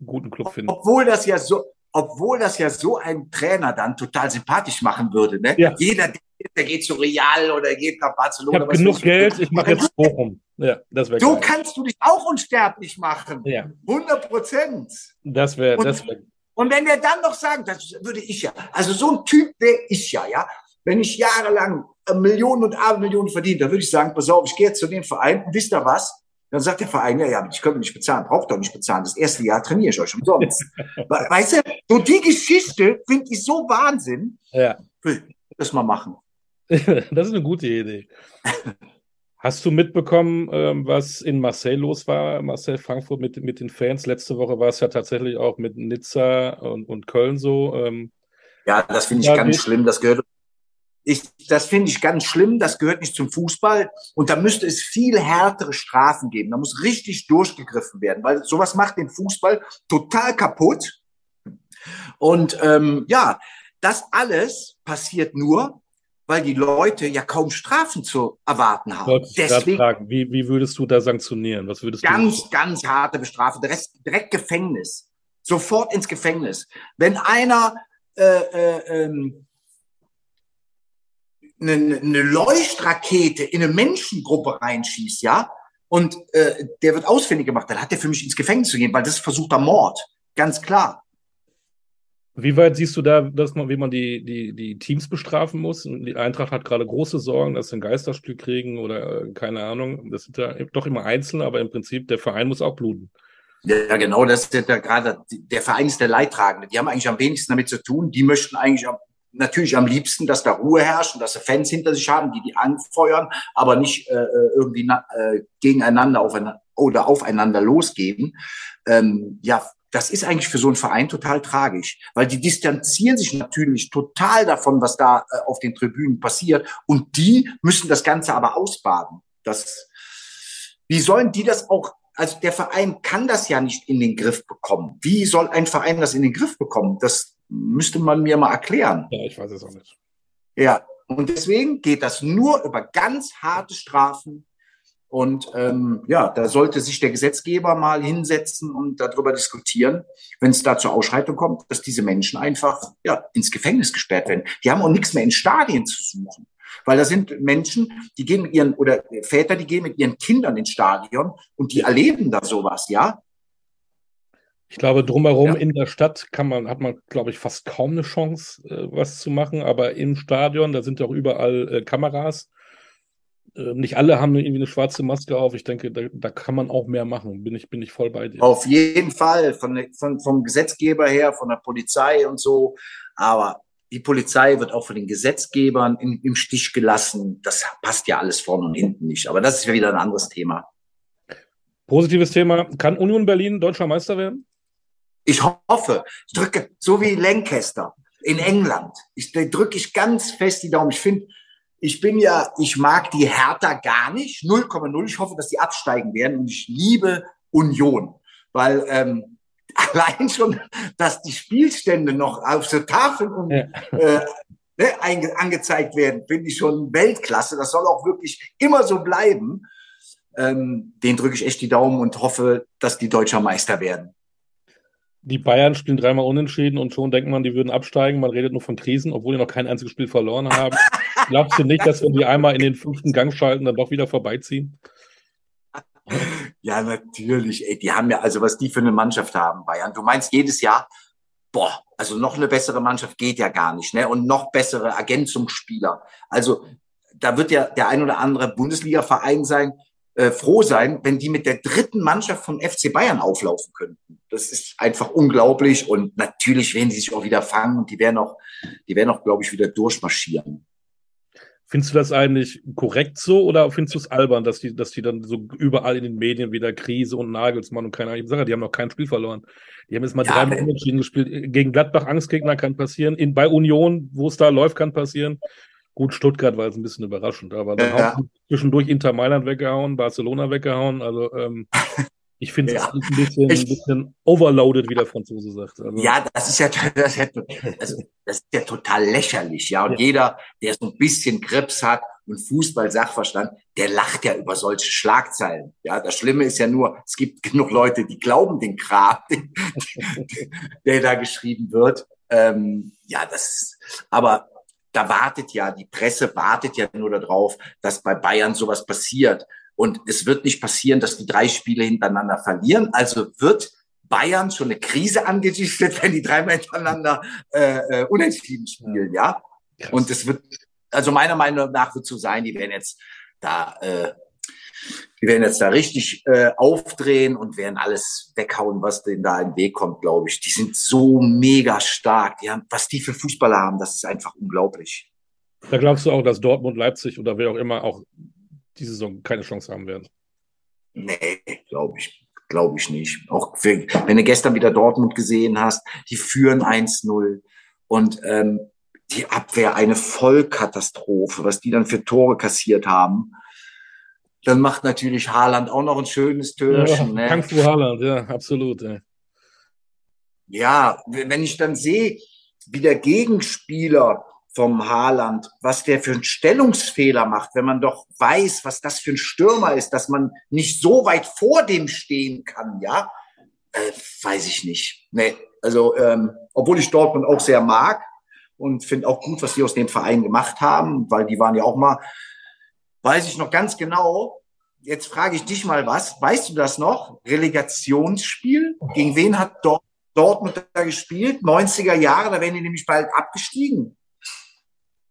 guten Club finden. Obwohl das ja so, obwohl das ja so ein Trainer dann total sympathisch machen würde. Ne? Ja. Jeder, der geht zu Real oder geht nach Ich Barcelona. habe was genug Geld, ich mache jetzt Bochum. Ja, das wäre So geil. kannst du dich auch unsterblich machen. Ja, 100 Prozent. das wäre, Und- das wäre. Und wenn der dann noch sagt, das würde ich ja, also so ein Typ wäre ich ja, ja. Wenn ich jahrelang Millionen und Abermillionen verdient, dann würde ich sagen, pass auf, ich gehe jetzt zu dem Verein und wisst ihr was? Dann sagt der Verein, ja, ja, ich könnte nicht bezahlen, braucht doch nicht bezahlen. Das erste Jahr trainiere ich euch umsonst. We- weißt du, so die Geschichte finde ich so Wahnsinn. Ja, das mal machen. das ist eine gute Idee. Hast du mitbekommen, ähm, was in Marseille los war? Marseille Frankfurt mit, mit den Fans. Letzte Woche war es ja tatsächlich auch mit Nizza und, und Köln so. Ähm, Ja, das finde ich Ja, ganz schlimm. Das gehört. Ich, das finde ich ganz schlimm. Das gehört nicht zum Fußball. Und da müsste es viel härtere Strafen geben. Da muss richtig durchgegriffen werden, weil sowas macht den Fußball total kaputt. Und ähm, ja, das alles passiert nur, weil die Leute ja kaum Strafen zu erwarten haben. Deswegen fragen, wie, wie würdest du da sanktionieren? Was würdest du? ganz, ganz harte Bestrafung. Der Rest direkt Gefängnis. Sofort ins Gefängnis. Wenn einer äh, äh, ähm, eine, eine Leuchtrakete in eine Menschengruppe reinschießt, ja, und äh, der wird ausfindig gemacht, dann hat der für mich ins Gefängnis zu gehen, weil das ist versuchter Mord. Ganz klar. Wie weit siehst du da, dass man, wie man die, die, die Teams bestrafen muss? Die Eintracht hat gerade große Sorgen, dass sie ein Geisterspiel kriegen oder äh, keine Ahnung. Das sind ja doch immer Einzelne, aber im Prinzip der Verein muss auch bluten. Ja, genau, das ist ja gerade, der Verein ist der Leidtragende. Die haben eigentlich am wenigsten damit zu tun. Die möchten eigentlich am, natürlich am liebsten, dass da Ruhe herrscht und dass sie Fans hinter sich haben, die die anfeuern, aber nicht äh, irgendwie na, äh, gegeneinander aufeinander, oder aufeinander losgehen. Ähm, ja, das ist eigentlich für so einen Verein total tragisch, weil die distanzieren sich natürlich total davon, was da äh, auf den Tribünen passiert und die müssen das Ganze aber ausbaden. Das, wie sollen die das auch also der Verein kann das ja nicht in den Griff bekommen. Wie soll ein Verein das in den Griff bekommen? Das müsste man mir mal erklären. Ja, ich weiß es auch nicht. Ja, und deswegen geht das nur über ganz harte Strafen. Und ähm, ja, da sollte sich der Gesetzgeber mal hinsetzen und darüber diskutieren, wenn es da zur Ausschreitung kommt, dass diese Menschen einfach ja, ins Gefängnis gesperrt werden. Die haben auch nichts mehr in Stadien zu suchen. Weil da sind Menschen, die gehen mit ihren, oder Väter, die gehen mit ihren Kindern ins Stadion und die erleben da sowas, ja. Ich glaube, drumherum Ja. in der Stadt kann man, hat man, glaube ich, fast kaum eine Chance, äh, was zu machen. Aber im Stadion, da sind ja auch überall äh, Kameras. Äh, nicht alle haben irgendwie eine schwarze Maske auf. Ich denke, da, da kann man auch mehr machen. Bin ich, bin ich voll bei dir. Auf jeden Fall, von, von, vom Gesetzgeber her, von der Polizei und so. Aber die Polizei wird auch von den Gesetzgebern in, im Stich gelassen. Das passt ja alles vorne und hinten nicht. Aber das ist ja wieder ein anderes Thema. Positives Thema. Kann Union Berlin deutscher Meister werden? Ich hoffe, ich drücke, so wie Lancaster in England. Ich drücke ich ganz fest die Daumen. Ich finde, ich bin ja, ich mag die Hertha gar nicht. 0,0. Ich hoffe, dass die absteigen werden. Und ich liebe Union. Weil ähm, allein schon, dass die Spielstände noch auf der Tafel um, Ja. äh, ne, angezeigt werden, finde ich schon Weltklasse. Das soll auch wirklich immer so bleiben. Ähm, den drücke ich echt die Daumen und hoffe, dass die Deutscher Meister werden. Die Bayern spielen dreimal unentschieden und schon denkt man, die würden absteigen. Man redet nur von Krisen, obwohl die noch kein einziges Spiel verloren haben. Glaubst du nicht, dass wenn die einmal in den fünften Gang schalten, dann doch wieder vorbeiziehen? Ja, natürlich. Ey, die haben ja, also was die für eine Mannschaft haben, Bayern. Du meinst jedes Jahr, boah, also noch eine bessere Mannschaft geht ja gar nicht, ne? Und noch bessere Ergänzungsspieler. Also da wird ja der ein oder andere Bundesliga-Verein sein, äh, froh sein, wenn die mit der dritten Mannschaft vom FC Bayern auflaufen könnten. Das ist einfach unglaublich und natürlich werden die sich auch wieder fangen und die werden auch, die werden auch, glaube ich, wieder durchmarschieren. Findest du das eigentlich korrekt so oder findest du es albern, dass die, dass die dann so überall in den Medien wieder Krise und Nagelsmann und keine Ahnung, die haben noch kein Spiel verloren. Die haben jetzt mal Ja, wenn- unentschieden gespielt. Gegen Gladbach Angstgegner kann passieren. In, bei Union, wo es da läuft, kann passieren. Gut, Stuttgart war jetzt ein bisschen überraschend, aber dann Ja. haben zwischendurch Inter Mailand weggehauen, Barcelona weggehauen. Also ähm, ich finde es Ja. ein bisschen, ein bisschen overloaded, wie der Franzose sagt. Also, Ja, das ist ja, das ist ja, also, das ist ja total lächerlich, ja. Und Ja. jeder, der so ein bisschen Krebs hat und Fußball-Sachverstand, der lacht ja über solche Schlagzeilen. Ja, das Schlimme ist ja nur, es gibt genug Leute, die glauben den Kram, der da geschrieben wird. Ähm, ja, das, aber da wartet ja, die Presse wartet ja nur darauf, dass bei Bayern sowas passiert. Und es wird nicht passieren, dass die drei Spiele hintereinander verlieren. Also wird Bayern schon eine Krise angedichtet, wenn die dreimal hintereinander äh, äh, unentschieden spielen, ja. Krass. Und es wird, also meiner Meinung nach wird so sein, die werden jetzt da, äh, die werden jetzt da richtig äh, aufdrehen und werden alles weghauen, was denen da in den Weg kommt, glaube ich. Die sind so mega stark. Die haben, was die für Fußballer haben, das ist einfach unglaublich. Da glaubst du auch, dass Dortmund, Leipzig oder wer auch immer auch diese Saison keine Chance haben werden? Nee, glaube ich. Glaube ich nicht. Auch für, wenn du gestern wieder Dortmund gesehen hast, die führen 1-0 und ähm, die Abwehr eine Vollkatastrophe, was die dann für Tore kassiert haben. Dann macht natürlich Haaland auch noch ein schönes Türchen. Ja, ne? Kung Haaland, ja, absolut. Ja. ja, wenn ich dann sehe, wie der Gegenspieler vom Haaland, was der für einen Stellungsfehler macht, wenn man doch weiß, was das für ein Stürmer ist, dass man nicht so weit vor dem stehen kann, ja, äh, weiß ich nicht. Nee, also ähm, obwohl ich Dortmund auch sehr mag und finde auch gut, was die aus dem Verein gemacht haben, weil die waren ja auch mal, weiß ich noch ganz genau. Jetzt frage ich dich mal was. Weißt du das noch? Relegationsspiel? Gegen wen hat Dortmund da gespielt? 90er Jahre, da wären die nämlich bald abgestiegen.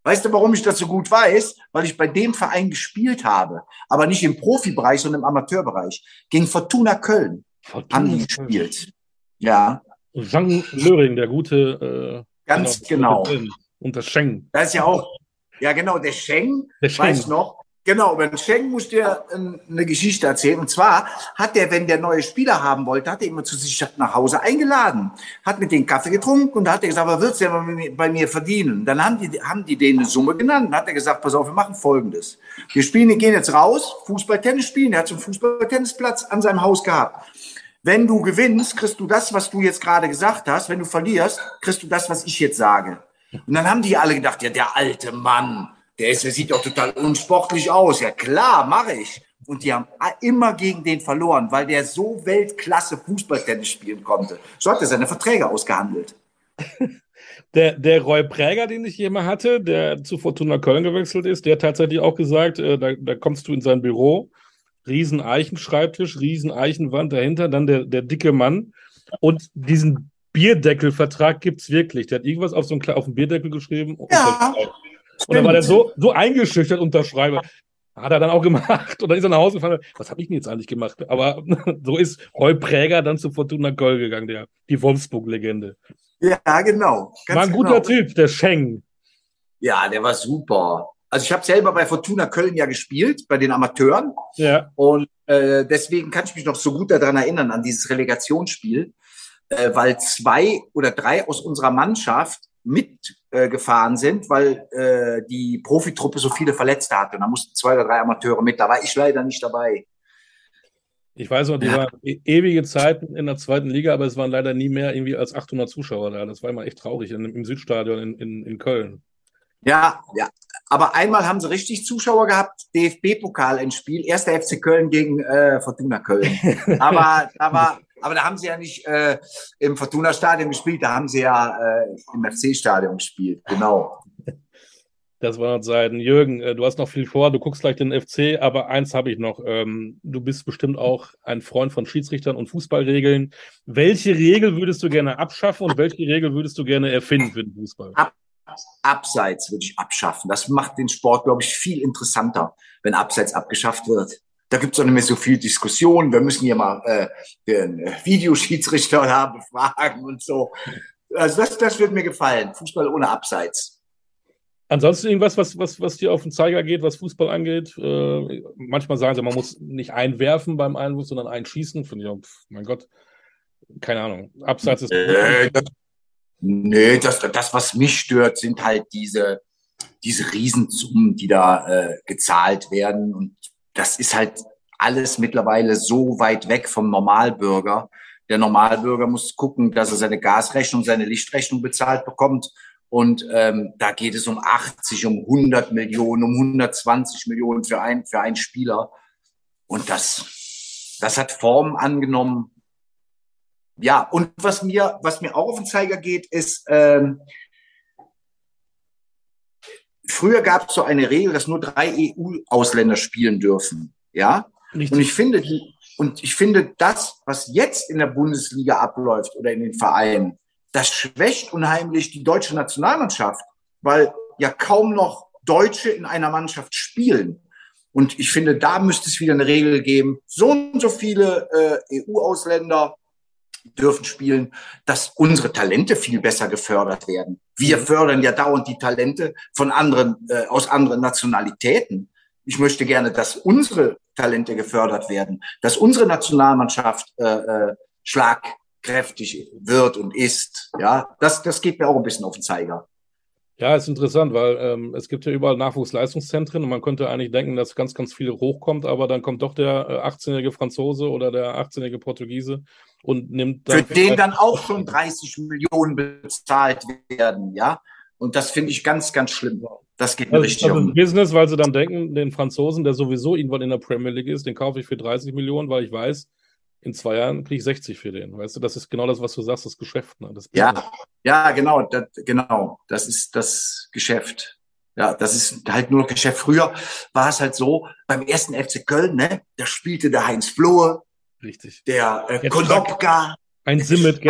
Weißt du, warum ich das so gut weiß? Weil ich bei dem Verein gespielt habe, aber nicht im Profibereich, sondern im Amateurbereich. Gegen Fortuna Köln Fortuna haben die gespielt. Ja. Jean Löring, der gute. Äh, Ganz genau. Und das Schengen. Das ist ja auch. Ja, genau, der Schengen, der Schengen. weiß noch, Genau, über den Schengen muss dir eine Geschichte erzählen. Und zwar hat der, wenn der neue Spieler haben wollte, hat er immer zu sich nach Hause eingeladen, hat mit denen Kaffee getrunken und hat er gesagt, was willst du denn bei mir verdienen? Dann haben die, haben die denen eine Summe genannt. Dann hat er gesagt, pass auf, wir machen Folgendes. Wir spielen, wir gehen jetzt raus, Fußball-Tennis spielen. Er hat so einen Fußball-Tennisplatz an seinem Haus gehabt. Wenn du gewinnst, kriegst du das, was du jetzt gerade gesagt hast. Wenn du verlierst, kriegst du das, was ich jetzt sage. Und dann haben die alle gedacht, ja, der alte Mann, der, ist, der sieht doch total unsportlich aus. Ja klar, mache ich. Und die haben immer gegen den verloren, weil der so Weltklasse Fußballtennis spielen konnte. So hat er seine Verträge ausgehandelt. Der, der Roy Präger, den ich hier mal hatte, der zu Fortuna Köln gewechselt ist, der hat tatsächlich auch gesagt, äh, da, da kommst du in sein Büro, riesen Eichenschreibtisch, riesen Eichenwand dahinter, dann der, der dicke Mann und diesen Bierdeckelvertrag gibt es wirklich. Der hat irgendwas auf so einen, auf den Bierdeckel geschrieben. Ja. Und dann war der so, so eingeschüchtert Unterschreiber. Hat er dann auch gemacht. Und dann ist er nach Hause gefahren. Was habe ich denn jetzt eigentlich gemacht? Aber so ist Roy Präger dann zu Fortuna Köln gegangen, der, die Wolfsburg-Legende. Ja, genau. war ein guter genau. Typ, der Scheng. Ja, der war super. Also ich habe selber bei Fortuna Köln ja gespielt, bei den Amateuren. Ja. Und äh, deswegen kann ich mich noch so gut daran erinnern, an dieses Relegationsspiel, äh, weil zwei oder drei aus unserer Mannschaft mitgefahren äh, sind, weil äh, die Profitruppe so viele Verletzte hatte. Und da mussten zwei oder drei Amateure mit. Da war ich leider nicht dabei. Ich weiß noch, die ja. waren e ewige Zeiten in der zweiten Liga, aber es waren leider nie mehr irgendwie als 800 Zuschauer da. Das war immer echt traurig in, im Südstadion in, in, in Köln. Ja, ja. Aber einmal haben sie richtig Zuschauer gehabt, DFB-Pokal ins Spiel, erster FC Köln gegen äh, Fortuna Köln. Aber da war, aber da haben sie ja nicht äh, im Fortuna-Stadion gespielt, da haben sie ja äh, im FC-Stadion gespielt, genau. Das waren Zeiten. Jürgen, äh, du hast noch viel vor, du guckst gleich den FC, aber eins habe ich noch. Ähm, du bist bestimmt auch ein Freund von Schiedsrichtern und Fußballregeln. Welche Regel würdest du gerne abschaffen und welche Regel würdest du gerne erfinden für den Fußball? Ab, abseits würde ich abschaffen. Das macht den Sport, glaube ich, viel interessanter, wenn Abseits abgeschafft wird. Da gibt es auch nicht mehr so viel Diskussion. Wir müssen hier mal äh, den äh, Videoschiedsrichter da befragen und so. Also das, das wird mir gefallen. Fußball ohne Abseits. Ansonsten irgendwas, was, was, was dir auf den Zeiger geht, was Fußball angeht. Äh, manchmal sagen sie, man muss nicht einwerfen beim Einwurf, sondern einschießen. Finde ich, auch, mein Gott, keine Ahnung. Abseits ist. Äh, das, nee, das, das, was mich stört, sind halt diese, diese Riesensummen, die da äh, gezahlt werden. Und das ist halt alles mittlerweile so weit weg vom Normalbürger. Der Normalbürger muss gucken, dass er seine Gasrechnung, seine Lichtrechnung bezahlt bekommt Und ähm, da geht es um 80, um 100 Millionen, um 120 Millionen für, ein, für einen Spieler. Und das, das hat Formen angenommen. Ja, und was mir, was mir auch auf den Zeiger geht, ist, ähm, früher gab es so eine Regel, dass nur drei EU-Ausländer spielen dürfen. Ja. Richtig. Und ich finde, und ich finde, das, was jetzt in der Bundesliga abläuft oder in den Vereinen, das schwächt unheimlich die deutsche Nationalmannschaft, weil ja kaum noch Deutsche in einer Mannschaft spielen. Und ich finde, da müsste es wieder eine Regel geben. So und so viele äh, EU-Ausländer dürfen spielen, dass unsere Talente viel besser gefördert werden. Wir mhm. fördern ja dauernd die Talente von anderen, äh, aus anderen Nationalitäten. Ich möchte gerne, dass unsere Talente gefördert werden, dass unsere Nationalmannschaft äh, äh, schlagkräftig wird und ist. Ja, das, das geht mir auch ein bisschen auf den Zeiger. Ja, ist interessant, weil ähm, es gibt ja überall Nachwuchsleistungszentren und man könnte eigentlich denken, dass ganz, ganz viel hochkommt, aber dann kommt doch der äh, 18-jährige Franzose oder der 18-jährige Portugiese und nimmt dann. Für den dann auch schon 30 Millionen bezahlt werden, ja. Und das finde ich ganz, ganz schlimm. Das geht mir also, richtig also um. Business, weil sie dann denken, den Franzosen, der sowieso irgendwann in der Premier League ist, den kaufe ich für 30 Millionen, weil ich weiß, in zwei Jahren kriege ich 60 für den. Weißt du, das ist genau das, was du sagst, das Geschäft. Ne? Das ja, ja, genau, das, genau. Das ist das Geschäft. Ja, das ist halt nur Geschäft. Früher war es halt so, beim ersten FC Köln, ne, da spielte der Heinz Flohe. Richtig. Der äh, Kolopka. Ein Simmet,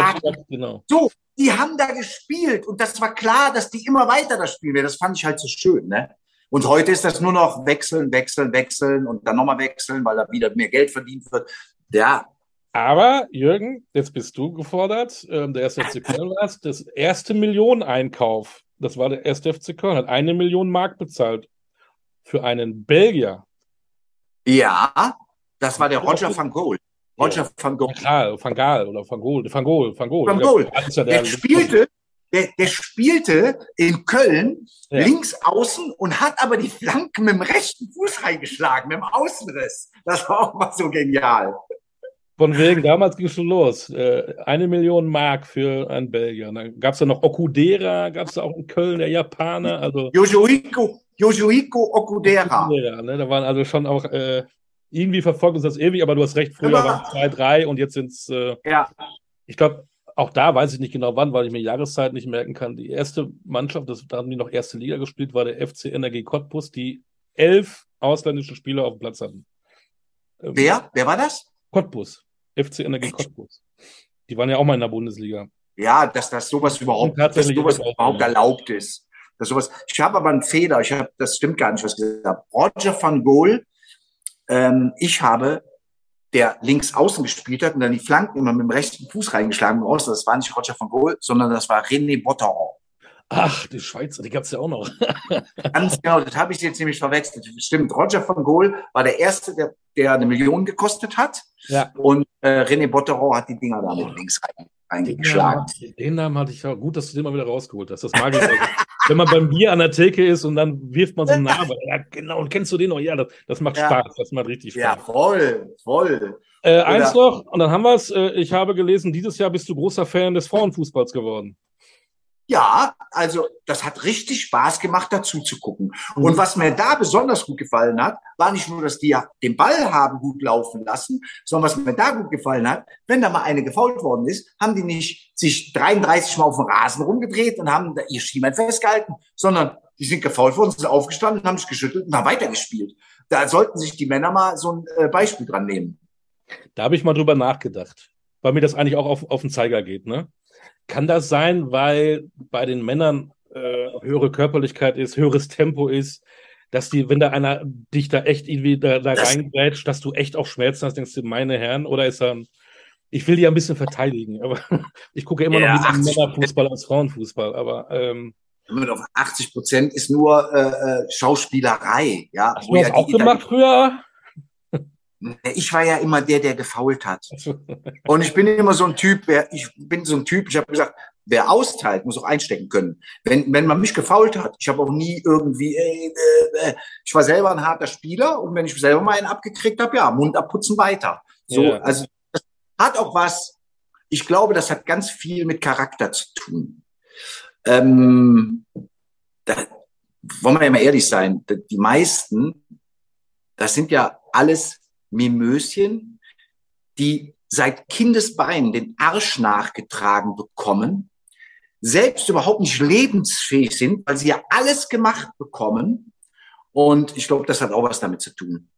genau. So, die haben da gespielt und das war klar, dass die immer weiter das spielen werden. Das fand ich halt so schön, ne? Und heute ist das nur noch wechseln, wechseln, wechseln und dann nochmal wechseln, weil da wieder mehr Geld verdient wird. Ja, aber, Jürgen, jetzt bist du gefordert. Ähm, der erste FC Köln war es. Das erste Millioneneinkauf, das war der erste FC Köln, hat eine Million Mark bezahlt für einen Belgier. Ja, das war der Roger van Gool. Roger ja. van Gool. Van Gaal oder Van Gool. Van Gool. Van Gool. Van Gool. Der, der, spielte, der, der spielte in Köln ja. links außen und hat aber die Flanken mit dem rechten Fuß reingeschlagen, mit dem Außenriss. Das war auch mal so genial. Von wegen, damals ging es schon los. Äh, eine Million Mark für einen Belgier. Dann gab es da noch Okudera, gab es da auch in Köln, der Japaner. Also Yoshihiko, Yoshihiko Okudera. Okudera ne? Da waren also schon auch, äh, irgendwie verfolgt uns das ewig, aber du hast recht, früher waren es zwei, drei und jetzt sind es, äh, ja. ich glaube, auch da weiß ich nicht genau wann, weil ich mir Jahreszeit nicht merken kann. Die erste Mannschaft, das, da haben die noch erste Liga gespielt, war der FC NRG Cottbus, die elf ausländische Spieler auf dem Platz hatten. Ähm, Wer? Wer war das? Cottbus. FC Energie Cottbus. Die waren ja auch mal in der Bundesliga. Ja, dass das sowas überhaupt, dass sowas überhaupt erlaubt ist. Dass sowas, ich habe aber einen Fehler, ich habe, das stimmt gar nicht, was ich gesagt habe. Roger van Gool, ähm, ich habe, der links außen gespielt hat und dann die Flanken immer mit dem rechten Fuß reingeschlagen aus, das war nicht Roger van Gool, sondern das war René Botteron. Ach, die Schweizer, die gab es ja auch noch. Ganz genau, das habe ich jetzt nämlich verwechselt. Stimmt, Roger van Gool war der Erste, der, der eine Million gekostet hat. Ja. Und äh, René Botteron hat die Dinger damit links eingeschlagen. Den, den Namen hatte ich ja gut, dass du den mal wieder rausgeholt hast. Das mag ich. Also, wenn man beim Bier an der Theke ist und dann wirft man so einen Namen. Ja, genau. Und kennst du den noch? Ja, das, das macht ja. Spaß. Das macht richtig Spaß. Ja, voll, voll. Äh, eins noch, und dann haben wir es. Äh, ich habe gelesen, dieses Jahr bist du großer Fan des Frauenfußballs geworden. Ja, also das hat richtig Spaß gemacht, dazu zu gucken. Mhm. Und was mir da besonders gut gefallen hat, war nicht nur, dass die ja den Ball haben gut laufen lassen, sondern was mir da gut gefallen hat, wenn da mal eine gefault worden ist, haben die nicht sich 33 Mal auf dem Rasen rumgedreht und haben da ihr Schienbein festgehalten, sondern die sind gefault worden, sind aufgestanden, haben sich geschüttelt und haben weitergespielt. Da sollten sich die Männer mal so ein äh, Beispiel dran nehmen. Da habe ich mal drüber nachgedacht, weil mir das eigentlich auch auf, auf den Zeiger geht, ne? Kann das sein, weil bei den Männern äh, höhere Körperlichkeit ist, höheres Tempo ist, dass die, wenn da einer dich da echt irgendwie da, da reingrätscht, dass du echt auch Schmerzen hast, denkst du, meine Herren, oder ist er, ich will die ja ein bisschen verteidigen, aber ich gucke immer ja, noch lieber Männerfußball als Frauenfußball, aber ähm, auf 80 Prozent ist nur äh, äh, Schauspielerei, ja. Hast du das ja auch gemacht früher? Ich war ja immer der, der gefault hat. Und ich bin immer so ein Typ, wer, ich bin so ein Typ, ich habe gesagt, wer austeilt, muss auch einstecken können. Wenn, wenn man mich gefault hat, ich habe auch nie irgendwie, äh, äh, ich war selber ein harter Spieler und wenn ich selber mal einen abgekriegt habe, ja, Mund abputzen weiter. So, ja. also das hat auch was, ich glaube, das hat ganz viel mit Charakter zu tun. ähm, da wollen wir ja mal ehrlich sein, die meisten, das sind ja alles Mimöschen, die seit Kindesbeinen den Arsch nachgetragen bekommen, selbst überhaupt nicht lebensfähig sind, weil sie ja alles gemacht bekommen. Und ich glaube, das hat auch was damit zu tun.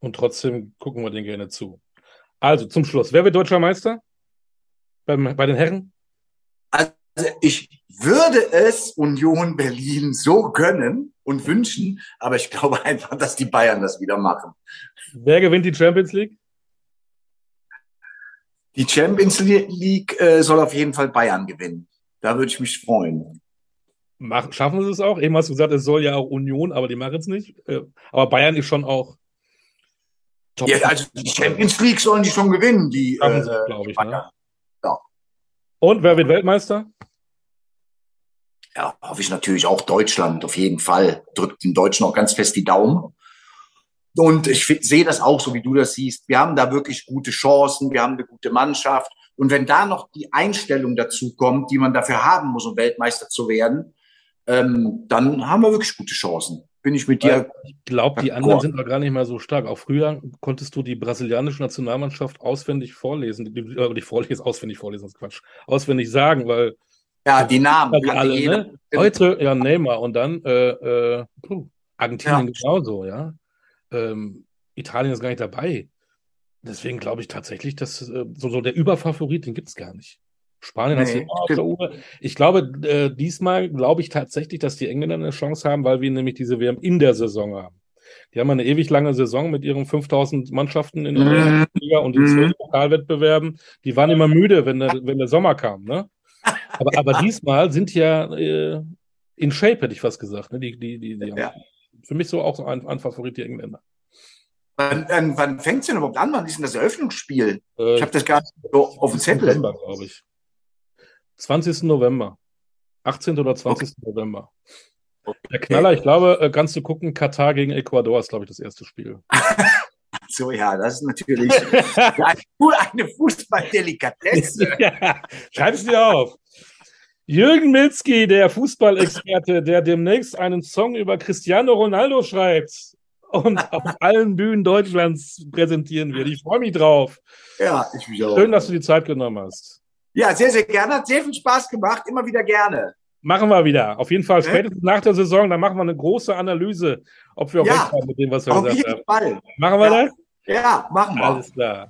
Und trotzdem gucken wir den gerne zu. Also zum Schluss, wer wird deutscher Meister? Bei, bei den Herren? Also ich würde es Union Berlin so gönnen und wünschen, aber ich glaube einfach, dass die Bayern das wieder machen. Wer gewinnt die Champions League? Die Champions League äh, soll auf jeden Fall Bayern gewinnen. Da würde ich mich freuen. Mach, schaffen sie es auch? Eben hast du gesagt, es soll ja auch Union, aber die machen es nicht. Äh, aber Bayern ist schon auch. Top. Ja, also die Champions League sollen die schon gewinnen, die äh, glaube ich. Ne? Ja. Und wer wird Weltmeister? Ja, hoffe ich natürlich auch Deutschland, auf jeden Fall. Drückt den Deutschen auch ganz fest die Daumen. Und ich sehe das auch so, wie du das siehst. Wir haben da wirklich gute Chancen, wir haben eine gute Mannschaft. Und wenn da noch die Einstellung dazu kommt, die man dafür haben muss, um Weltmeister zu werden, ähm, dann haben wir wirklich gute Chancen. Bin ich mit dir. Ich glaube, die anderen sind doch gar nicht mehr so stark. Auch früher konntest du die brasilianische Nationalmannschaft auswendig vorlesen, die, äh, die vorlesen, auswendig vorlesen, das ist Quatsch, auswendig sagen, weil ja, die Namen die alle, ne? Heute ja Neymar und dann äh, äh, Argentinien ja. genauso, ja. Ähm, Italien ist gar nicht dabei. Deswegen glaube ich tatsächlich, dass äh, so, so der Überfavorit, den gibt es gar nicht. Spanien nee, du auch auf der Uhr. Ich glaube, äh, diesmal glaube ich tatsächlich, dass die Engländer eine Chance haben, weil wir nämlich diese WM in der Saison haben. Die haben eine ewig lange Saison mit ihren 5000 Mannschaften in der mhm. Liga und den zwölf Pokalwettbewerben. Die waren immer müde, wenn der, wenn der Sommer kam. Ne? Aber, aber diesmal sind ja äh, in Shape, hätte ich fast gesagt. Ne? Die, die, die, die ja. Für mich so auch so ein, ein Favorit die Engländer. Wann, wann, wann fängt es denn überhaupt an? Wann ist denn das Eröffnungsspiel? Äh, ich habe das gar nicht so auf dem Zettel. November, glaube ich. 20. November. 18. oder 20. Okay. November. Okay. Der Knaller, ich glaube, äh, kannst du gucken, Katar gegen Ecuador ist, glaube ich, das erste Spiel. so, ja, das ist natürlich eine Fußballdelikatesse. ja, schreib es dir auf. Jürgen Milzki, der Fußballexperte, der demnächst einen Song über Cristiano Ronaldo schreibt und auf allen Bühnen Deutschlands präsentieren wird. Ich freue mich drauf. Ja, ich mich auch. Schön, dass du die Zeit genommen hast. Ja, sehr, sehr gerne. Hat sehr viel Spaß gemacht. Immer wieder gerne. Machen wir wieder. Auf jeden Fall spätestens nach der Saison, dann machen wir eine große Analyse, ob wir auch ja, recht haben mit dem, was wir auf gesagt jeden haben. Fall. Machen wir ja. das? Ja, machen wir. Alles klar.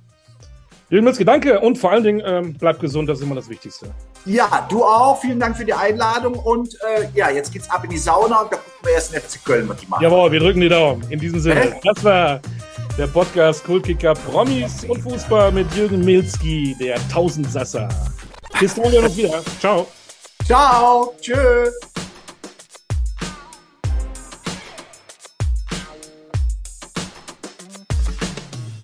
Jürgen Milzki, danke und vor allen Dingen ähm, bleib gesund, das ist immer das Wichtigste. Ja, du auch. Vielen Dank für die Einladung und äh, ja, jetzt geht's ab in die Sauna und da gucken wir erst in FC Köln, was die machen. Jawohl, wir drücken die Daumen. In diesem Sinne, äh? das war der Podcast Kultkicker Promis und Fußball mit Jürgen Milzki, der Tausendsasser. Bis dann, wir uns wieder. Ciao. Ciao. Tschüss.